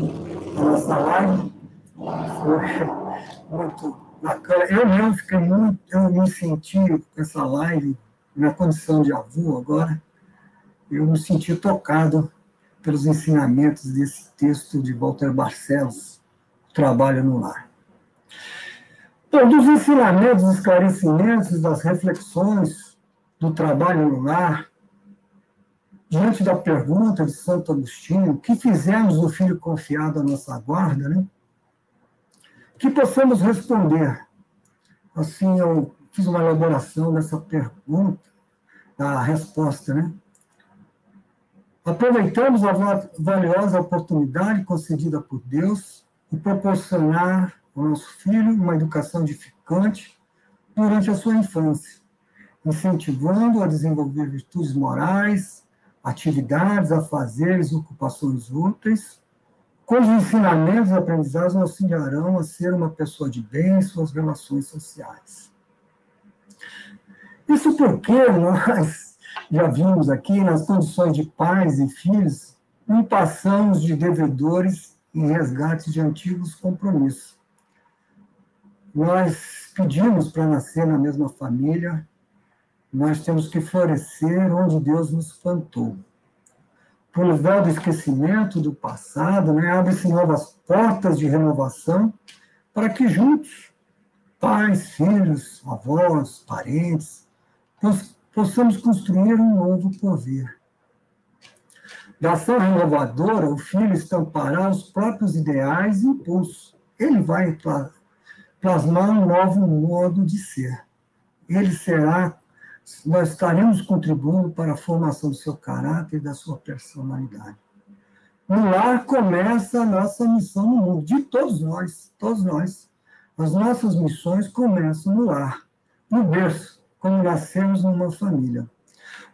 a nossa live, Foi muito bacana. Eu mesmo fiquei muito, eu me senti com essa live, na condição de avô agora, eu me senti tocado pelos ensinamentos desse texto de Walter Barcelos, Trabalho no Lar. Então, dos ensinamentos, dos esclarecimentos, das reflexões do trabalho no lar, diante da pergunta de Santo Agostinho, o que fizemos do filho confiado à nossa guarda, né? Que possamos responder. Assim, eu fiz uma elaboração dessa pergunta, da resposta, né? Aproveitamos a valiosa oportunidade concedida por Deus de proporcionar ao nosso filho uma educação edificante durante a sua infância, incentivando a desenvolver virtudes morais, atividades, afazeres, ocupações úteis, cujos ensinamentos e aprendizados auxiliarão a ser uma pessoa de bem em suas relações sociais. Isso porque nós já vimos aqui, nas condições de pais e filhos, não passamos de devedores em resgate de antigos compromissos. Nós pedimos para nascer na mesma família, nós temos que florescer onde Deus nos plantou. Por véu do esquecimento do passado, né, abre-se novas portas de renovação para que juntos, pais, filhos, avós, parentes, possamos construir um novo porvir. Da ação renovadora, o filho estampará os próprios ideais e impulsos. Ele vai plasmar um novo modo de ser. Ele será nós estaremos contribuindo para a formação do seu caráter e da sua personalidade. No lar começa a nossa missão no mundo, de todos nós, todos nós. As nossas missões começam no lar, no berço, quando nascemos numa família.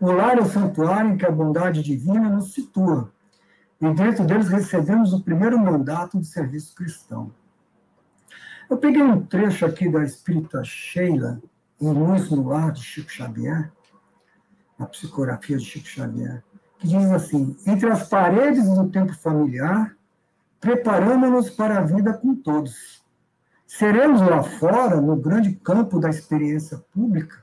O lar é o santuário em que a bondade divina nos situa, e dentro deles recebemos o primeiro mandato de serviço cristão. Eu peguei um trecho aqui da Espírita Sheila, em Luz no de Chico Xavier, a psicografia de Chico Xavier, que diz assim: entre as paredes do tempo familiar, preparamos-nos para a vida com todos. Seremos lá fora, no grande campo da experiência pública,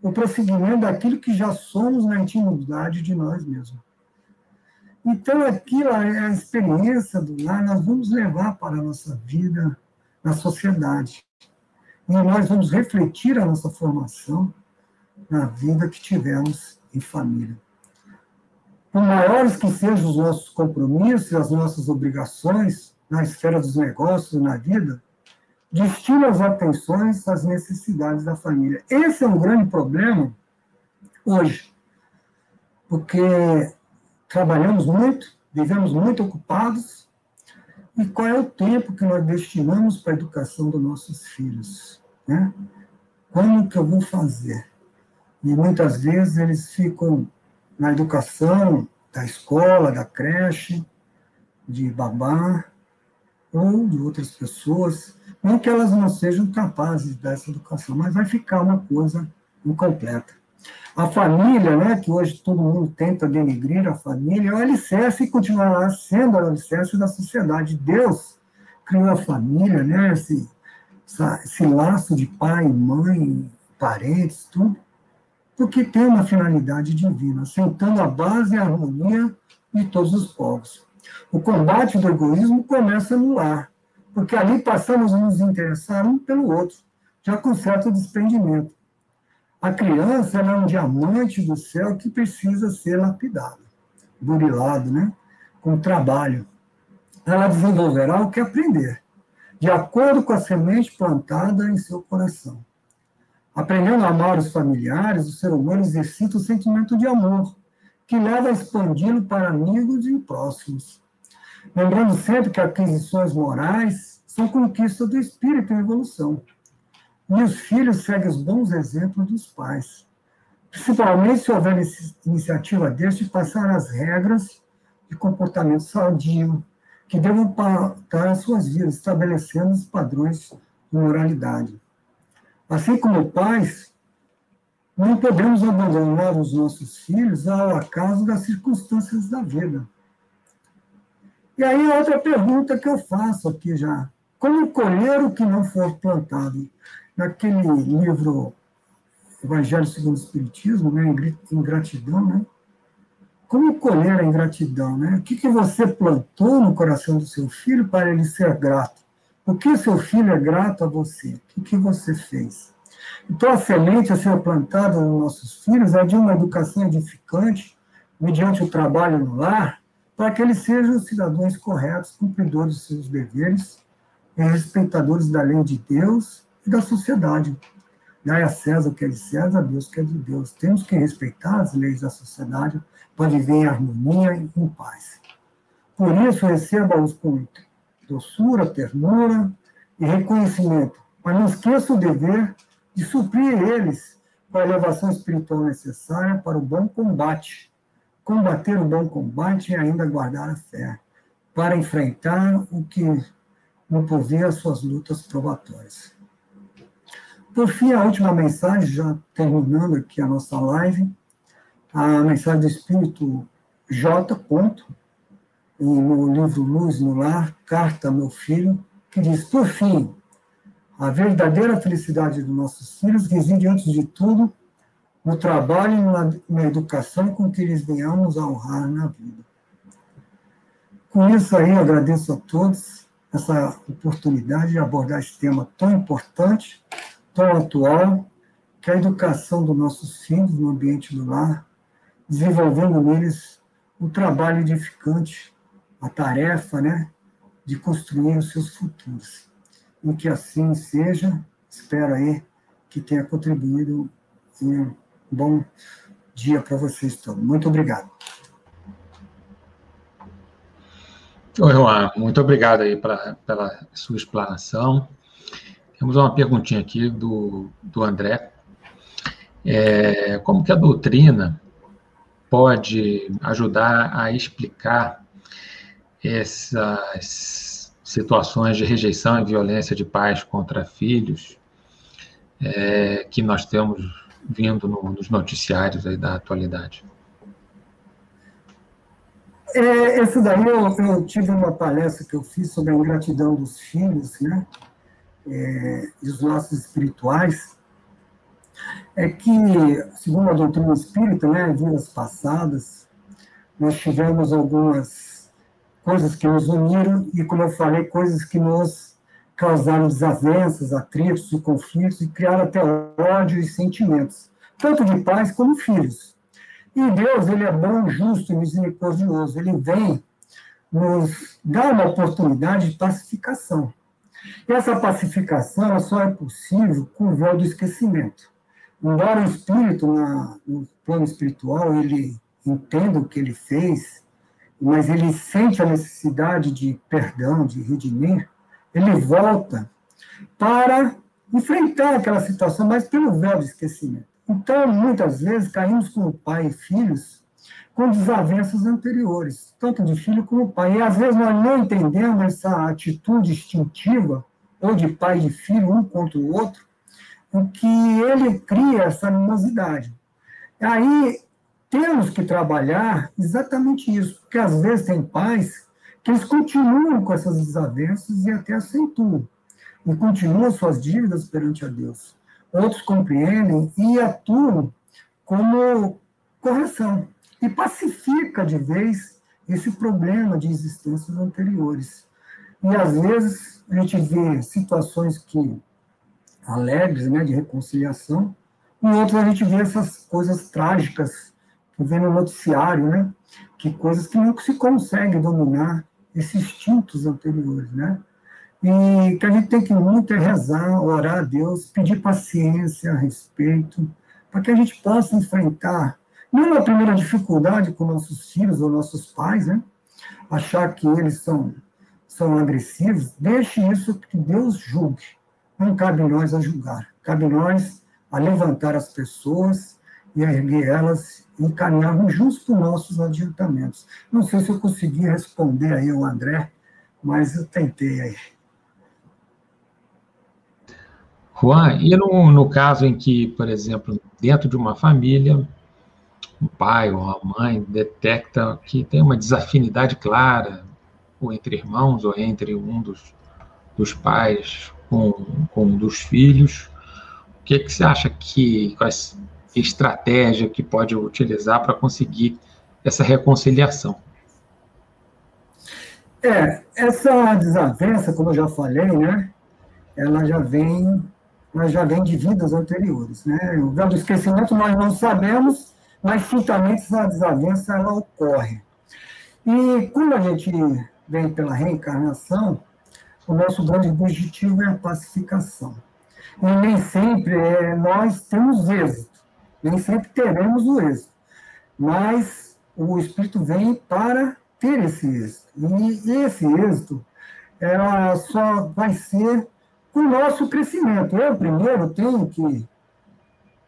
o prosseguimento daquilo que já somos na intimidade de nós mesmos. Então, aquilo é a experiência do lar, nós vamos levar para a nossa vida na sociedade e nós vamos refletir a nossa formação na vida que tivemos em família. Por maiores que sejam os nossos compromissos e as nossas obrigações na esfera dos negócios, na vida, destina as atenções às necessidades da família. Esse é um grande problema hoje, porque trabalhamos muito, vivemos muito ocupados, e qual é o tempo que nós destinamos para a educação dos nossos filhos? Né? Como que eu vou fazer? E muitas vezes eles ficam na educação da escola, da creche, de babá, ou de outras pessoas, não que elas não sejam capazes dessa educação, mas vai ficar uma coisa incompleta. A família, né, que hoje todo mundo tenta denegrir a família, é o alicerce e continuará sendo o alicerce da sociedade. Deus criou a família, né, esse, esse laço de pai, mãe, parentes, tudo, porque tem uma finalidade divina, sentando a base e a harmonia de todos os povos. O combate do egoísmo começa no lar, porque ali passamos a nos interessar um pelo outro, já com certo desprendimento. A criança é um diamante do céu que precisa ser lapidado, burilado, né? com trabalho. Ela desenvolverá o que aprender, de acordo com a semente plantada em seu coração. Aprendendo a amar os familiares, o ser humano exercita o sentimento de amor, que leva a expandi-lo para amigos e próximos. Lembrando sempre que aquisições morais são conquista do espírito em evolução. E os filhos seguem os bons exemplos dos pais. Principalmente se houver iniciativa deles de passar as regras de comportamento sadio, que devam pautar as suas vidas, estabelecendo os padrões de moralidade. Assim como pais, não podemos abandonar os nossos filhos ao acaso das circunstâncias da vida. E aí, outra pergunta que eu faço aqui já: Como colher o que não for plantado? Naquele livro Evangelho segundo o Espiritismo, né, ingratidão, né? Como colher a ingratidão, né? O que, que você plantou no coração do seu filho para ele ser grato? O que seu filho é grato a você? O que, que você fez? Então, a semente a ser plantada nos nossos filhos é de uma educação edificante, mediante o trabalho no lar, para que eles sejam cidadãos corretos, cumpridores dos seus deveres, respeitadores da lei de Deus e da sociedade. Dai a César o que é de César, a Deus o que é de Deus. Temos que respeitar as leis da sociedade para viver em harmonia e em paz. Por isso, receba-os com doçura, ternura e reconhecimento, mas não esqueça o dever de suprir eles com a elevação espiritual necessária para o bom combate. Combater o bom combate e ainda guardar a fé, para enfrentar o que não as suas lutas probatórias. Por fim, a última mensagem, já terminando aqui a nossa live, a mensagem do Espírito J. Ponto, no livro Luz no Lar, Carta ao Meu Filho, que diz: Por fim, a verdadeira felicidade dos nossos filhos reside, antes de tudo, no trabalho e na, educação com que eles venhamos a honrar na vida. Com isso aí, agradeço a todos essa oportunidade de abordar esse tema tão importante, tão atual, que a educação dos nossos filhos no ambiente do lar, desenvolvendo neles o trabalho edificante, a tarefa né, de construir os seus futuros e que assim seja. Espero aí que tenha contribuído em um bom dia para vocês todos. Muito obrigado. Oi, Juan, muito obrigado aí pra, pela sua explanação. Temos uma perguntinha aqui do, do André. É, como que a doutrina pode ajudar a explicar essas situações de rejeição e violência de pais contra filhos é, que nós temos vindo no, nos noticiários aí da atualidade. É, esse daí eu, eu, tive uma palestra que eu fiz sobre a ingratidão dos filhos, né? É, e os laços espirituais. É que, segundo a doutrina espírita, né, vidas passadas, nós tivemos algumas coisas que nos uniram e, como eu falei, coisas que nos causaram desavenças, atritos e conflitos e criaram até ódio e sentimentos, tanto de pais como filhos. E Deus, ele é bom, justo e misericordioso. Ele vem nos dar uma oportunidade de pacificação. Essa pacificação só é possível com o véu do esquecimento. Embora o espírito, na, no plano espiritual, ele entenda o que ele fez, mas ele sente a necessidade de perdão, de redimir, ele volta para enfrentar aquela situação, mas pelo véu de esquecimento. Então, muitas vezes, caímos como pai e filhos com desavenças anteriores, tanto de filho como pai. E às vezes nós não entendemos essa atitude instintiva, ou de pai e filho, um contra o outro, em que ele cria essa animosidade. Aí temos que trabalhar exatamente isso, porque às vezes tem pais que eles continuam com essas desavenças e até acentuam, e continuam suas dívidas perante a Deus. Outros compreendem e atuam como correção, e pacifica de vez esse problema de existências anteriores. E às vezes a gente vê situações que alegres, né, de reconciliação, e outras a gente vê essas coisas trágicas vê no noticiário, né? Que coisas que não se consegue dominar esses instintos anteriores, né? E que a gente tem que muito é rezar, orar a Deus, pedir paciência, respeito, para que a gente possa enfrentar, não na primeira dificuldade com nossos filhos ou nossos pais, né? Achar que eles são, são agressivos, deixe isso que Deus julgue. Não cabe nós a julgar, cabe nós a levantar as pessoas e a erguer elas encaminhavam justo nossos adiantamentos. Não sei se eu consegui responder aí o André, mas eu tentei aí. Juan, e no, no caso em que, por exemplo, dentro de uma família, um pai ou uma mãe detecta que tem uma desafinidade clara, ou entre irmãos, ou entre um dos, dos pais com, com dos filhos. O que, é que você acha que, quais estratégia que pode utilizar para conseguir essa reconciliação? É, essa desavença, como eu já falei, né, ela já vem, ela já vem de vidas anteriores, né? O grau do esquecimento nós não sabemos, mas certamente essa desavença ela ocorre. E quando a gente vem pela reencarnação, o nosso grande objetivo é a pacificação. E nem sempre é, nós temos êxito, nem sempre teremos o êxito, mas o Espírito vem para ter esse êxito. E esse êxito ela só vai ser o nosso crescimento. Eu, primeiro, tenho que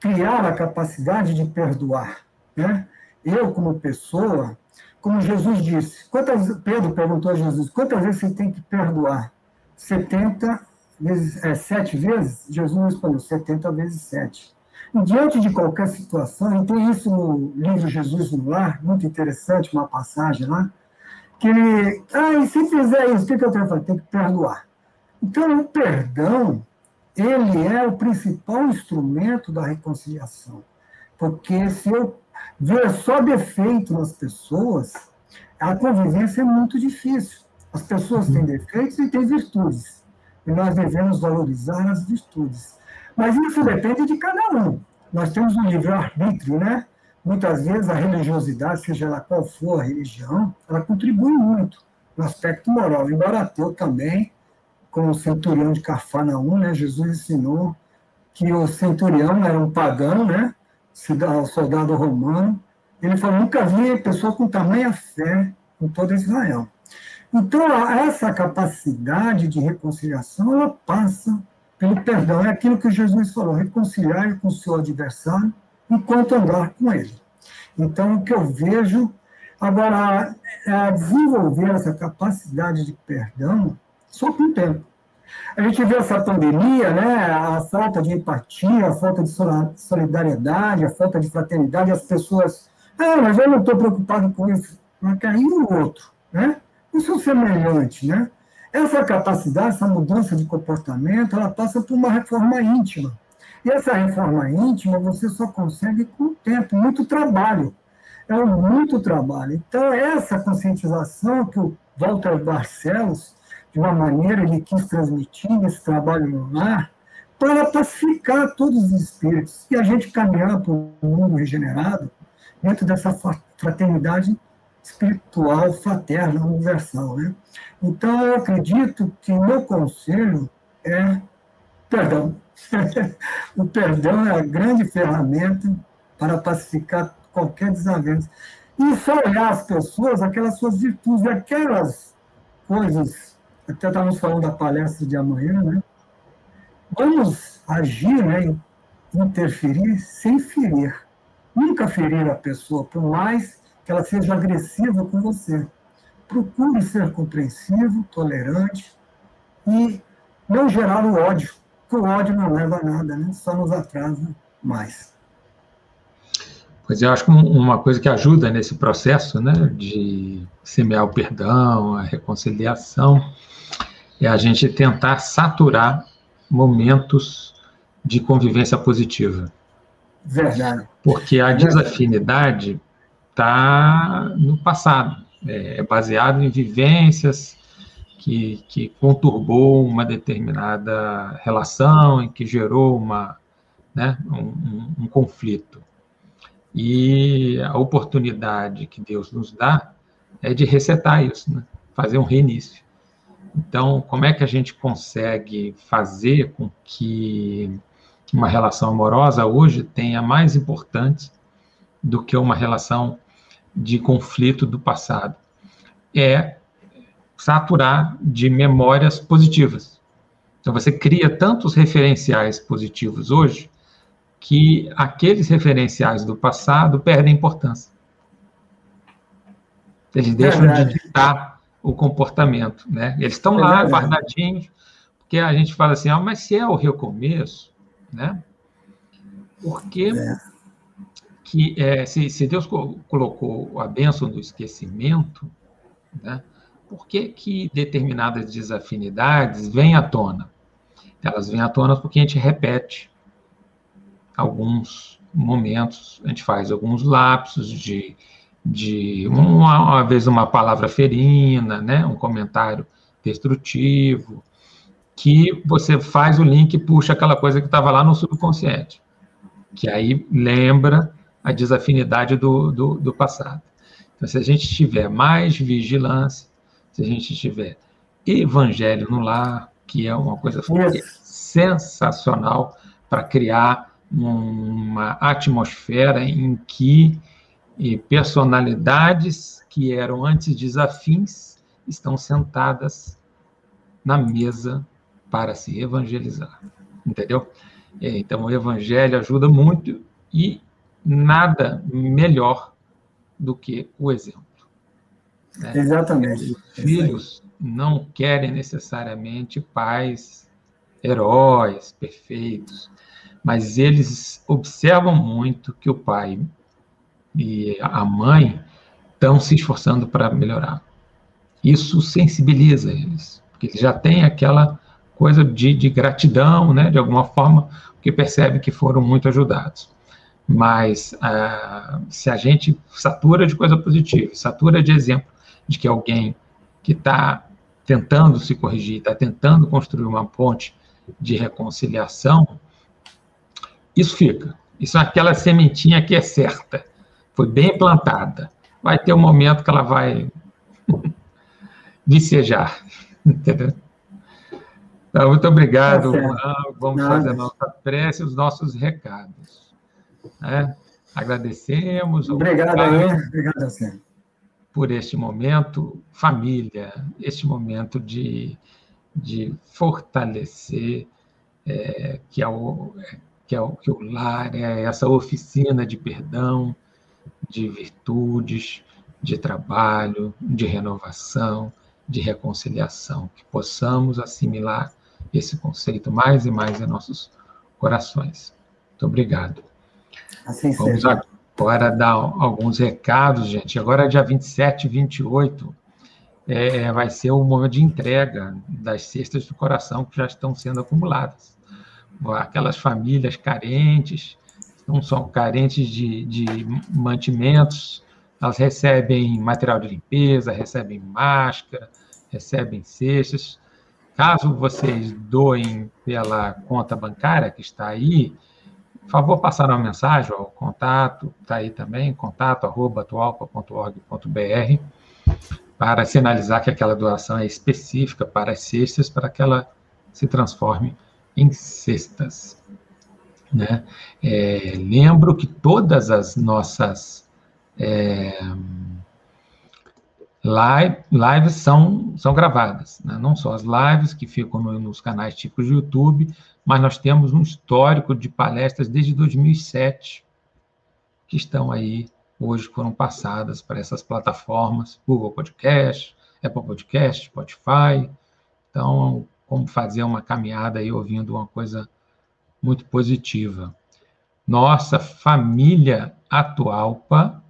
criar a capacidade de perdoar. Né? Eu, como pessoa, como Jesus disse, quantas, Pedro perguntou a Jesus, quantas vezes você tem que perdoar? 70 vezes, é, 7 vezes? Jesus respondeu, 70 vezes 7. E diante de qualquer situação, e tem isso no livro Jesus no Lar, muito interessante, uma passagem lá, que ele, ah, e se fizer isso, o que, que eu tenho que fazer? Tem que perdoar. Então, o perdão, ele é o principal instrumento da reconciliação. Porque se eu ver só defeito nas pessoas, a convivência é muito difícil. As pessoas têm defeitos e têm virtudes. E nós devemos valorizar as virtudes. Mas isso depende de cada um. Nós temos um livre-arbítrio, né? Muitas vezes a religiosidade, seja lá qual for a religião, ela contribui muito no aspecto moral. Embora ateu também, com o centurião de Cafarnaum, né? Jesus ensinou que o centurião era um pagão, né? Soldado romano. Ele falou: nunca vi pessoa com tamanha fé em todo Israel. Então, essa capacidade de reconciliação, ela passa pelo perdão. É aquilo que Jesus falou: reconciliar com o seu adversário enquanto andar com ele. Então, o que eu vejo. Agora, é desenvolver essa capacidade de perdão só com o tempo. A gente vê essa pandemia, né, a falta de empatia, a falta de solidariedade, a falta de fraternidade, as pessoas. Ah, mas eu não estou preocupado com isso. Mas cair o outro, né? Isso é semelhante, né? Essa capacidade, essa mudança de comportamento, ela passa por uma reforma íntima. E essa reforma íntima você só consegue com tempo, muito trabalho. É um muito trabalho. Então, essa conscientização que o Walter Barcelos, de uma maneira, ele quis transmitir nesse trabalho lar, para pacificar todos os espíritos e a gente caminhar para um mundo regenerado dentro dessa fraternidade espiritual, fraterna, universal. Né? Então, eu acredito que o meu conselho é perdão. o perdão é a grande ferramenta para pacificar qualquer desavença. E só olhar as pessoas, aquelas suas virtudes, aquelas coisas, até estávamos falando da palestra de amanhã, né? Vamos agir, né? interferir sem ferir. Nunca ferir a pessoa, por mais que ela seja agressiva com você. Procure ser compreensivo, tolerante e não gerar o ódio que o ódio não leva a nada, né? só nos atrasa mais. Pois eu acho que uma coisa que ajuda nesse processo né, de semear o perdão, a reconciliação, é a gente tentar saturar momentos de convivência positiva. Verdade. Porque a desafinidade está no passado, é baseado em vivências, que, que conturbou uma determinada relação, em que gerou uma, né, um, um, um conflito. E a oportunidade que Deus nos dá é de resetar isso, né? fazer um reinício. Então, como é que a gente consegue fazer com que uma relação amorosa hoje tenha mais importante do que uma relação de conflito do passado? É saturar de memórias positivas. Então, você cria tantos referenciais positivos hoje que aqueles referenciais do passado perdem importância. Eles deixam de ditar o comportamento, né? Eles estão é lá verdade. guardadinhos, porque a gente fala assim, ah, mas se é o recomeço, né? Porque é. que é, se, se Deus colocou a bênção do esquecimento, né? por que, que determinadas desafinidades vêm à tona? Elas vêm à tona porque a gente repete alguns momentos, a gente faz alguns lapsos de, de uma, uma vez uma palavra ferina, né, um comentário destrutivo, que você faz o link e puxa aquela coisa que estava lá no subconsciente, que aí lembra a desafinidade do, do, do passado. Então, se a gente tiver mais vigilância, se a gente tiver evangelho no lar, que é uma coisa sensacional para criar uma atmosfera em que personalidades que eram antes desafins estão sentadas na mesa para se evangelizar. Entendeu? É, então, o evangelho ajuda muito e nada melhor do que o exemplo. Né? Exatamente. Os filhos não querem necessariamente pais heróis perfeitos, mas eles observam muito que o pai e a mãe estão se esforçando para melhorar. Isso sensibiliza eles, porque eles já têm aquela coisa de, de gratidão, né, de alguma forma, porque percebem que foram muito ajudados. Mas ah, se a gente satura de coisa positiva, satura de exemplo de que alguém que está tentando se corrigir, está tentando construir uma ponte de reconciliação, isso fica. Isso é aquela sementinha que é certa, foi bem plantada. Vai ter um momento que ela vai vicejar, entendeu? Então, muito obrigado, tá Vamos Nada. fazer a nossa prece e os nossos recados. Né? Agradecemos. Obrigado, aí. Obrigado a você. Por este momento, família, este momento de, de fortalecer é, que, é o, que, é o, que o lar é essa oficina de perdão, de virtudes, de trabalho, de renovação, de reconciliação, que possamos assimilar esse conceito mais e mais em nossos corações. Muito obrigado. Assim Vamos seja. agora dar alguns recados, gente. Agora, dia 27 e 28, é, vai ser o momento de entrega das cestas do coração que já estão sendo acumuladas. Aquelas famílias carentes, não são carentes de, de mantimentos, elas recebem material de limpeza, recebem máscara, recebem cestas, Caso vocês doem pela conta bancária que está aí, por favor, passar uma mensagem, o contato está aí também, contato atualpa.org.br, para sinalizar que aquela doação é específica para as cestas, para que ela se transforme em cestas. Né? É, lembro que todas as nossas é, live, lives são, são gravadas, né? não só as lives que ficam no, nos canais típicos do YouTube, mas nós temos um histórico de palestras desde 2007 que estão aí, hoje foram passadas para essas plataformas, Google Podcast, Apple Podcast, Spotify. Então, como fazer uma caminhada aí ouvindo uma coisa muito positiva. Nossa família Atualpa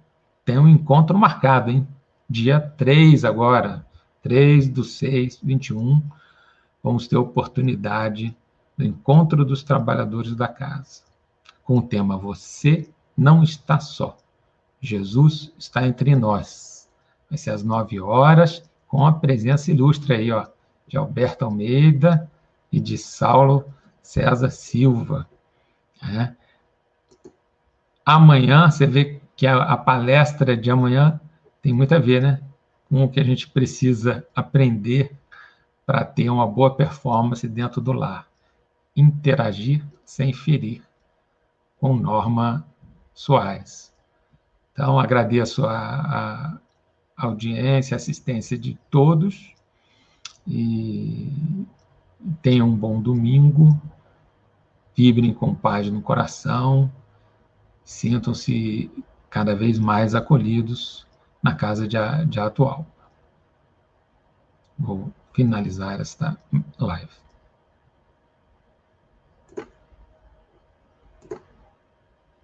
tem um encontro marcado, hein? dia 3 agora, 3 do 6, 21, vamos ter oportunidade do encontro dos trabalhadores da casa, com o tema Você não está só. Jesus está entre nós. Vai ser às 9 horas, com a presença ilustre aí, ó, de Alberto Almeida e de Saulo César Silva. Né? Amanhã, você vê que a, a palestra de amanhã tem muito a ver, né? Com o que a gente precisa aprender para ter uma boa performance dentro do lar. Interagir sem ferir, com Norma Soares. Então, agradeço a, a audiência, a assistência de todos e tenham um bom domingo, vibrem com paz no coração, sintam-se cada vez mais acolhidos na casa de, de atual. Vou finalizar esta live.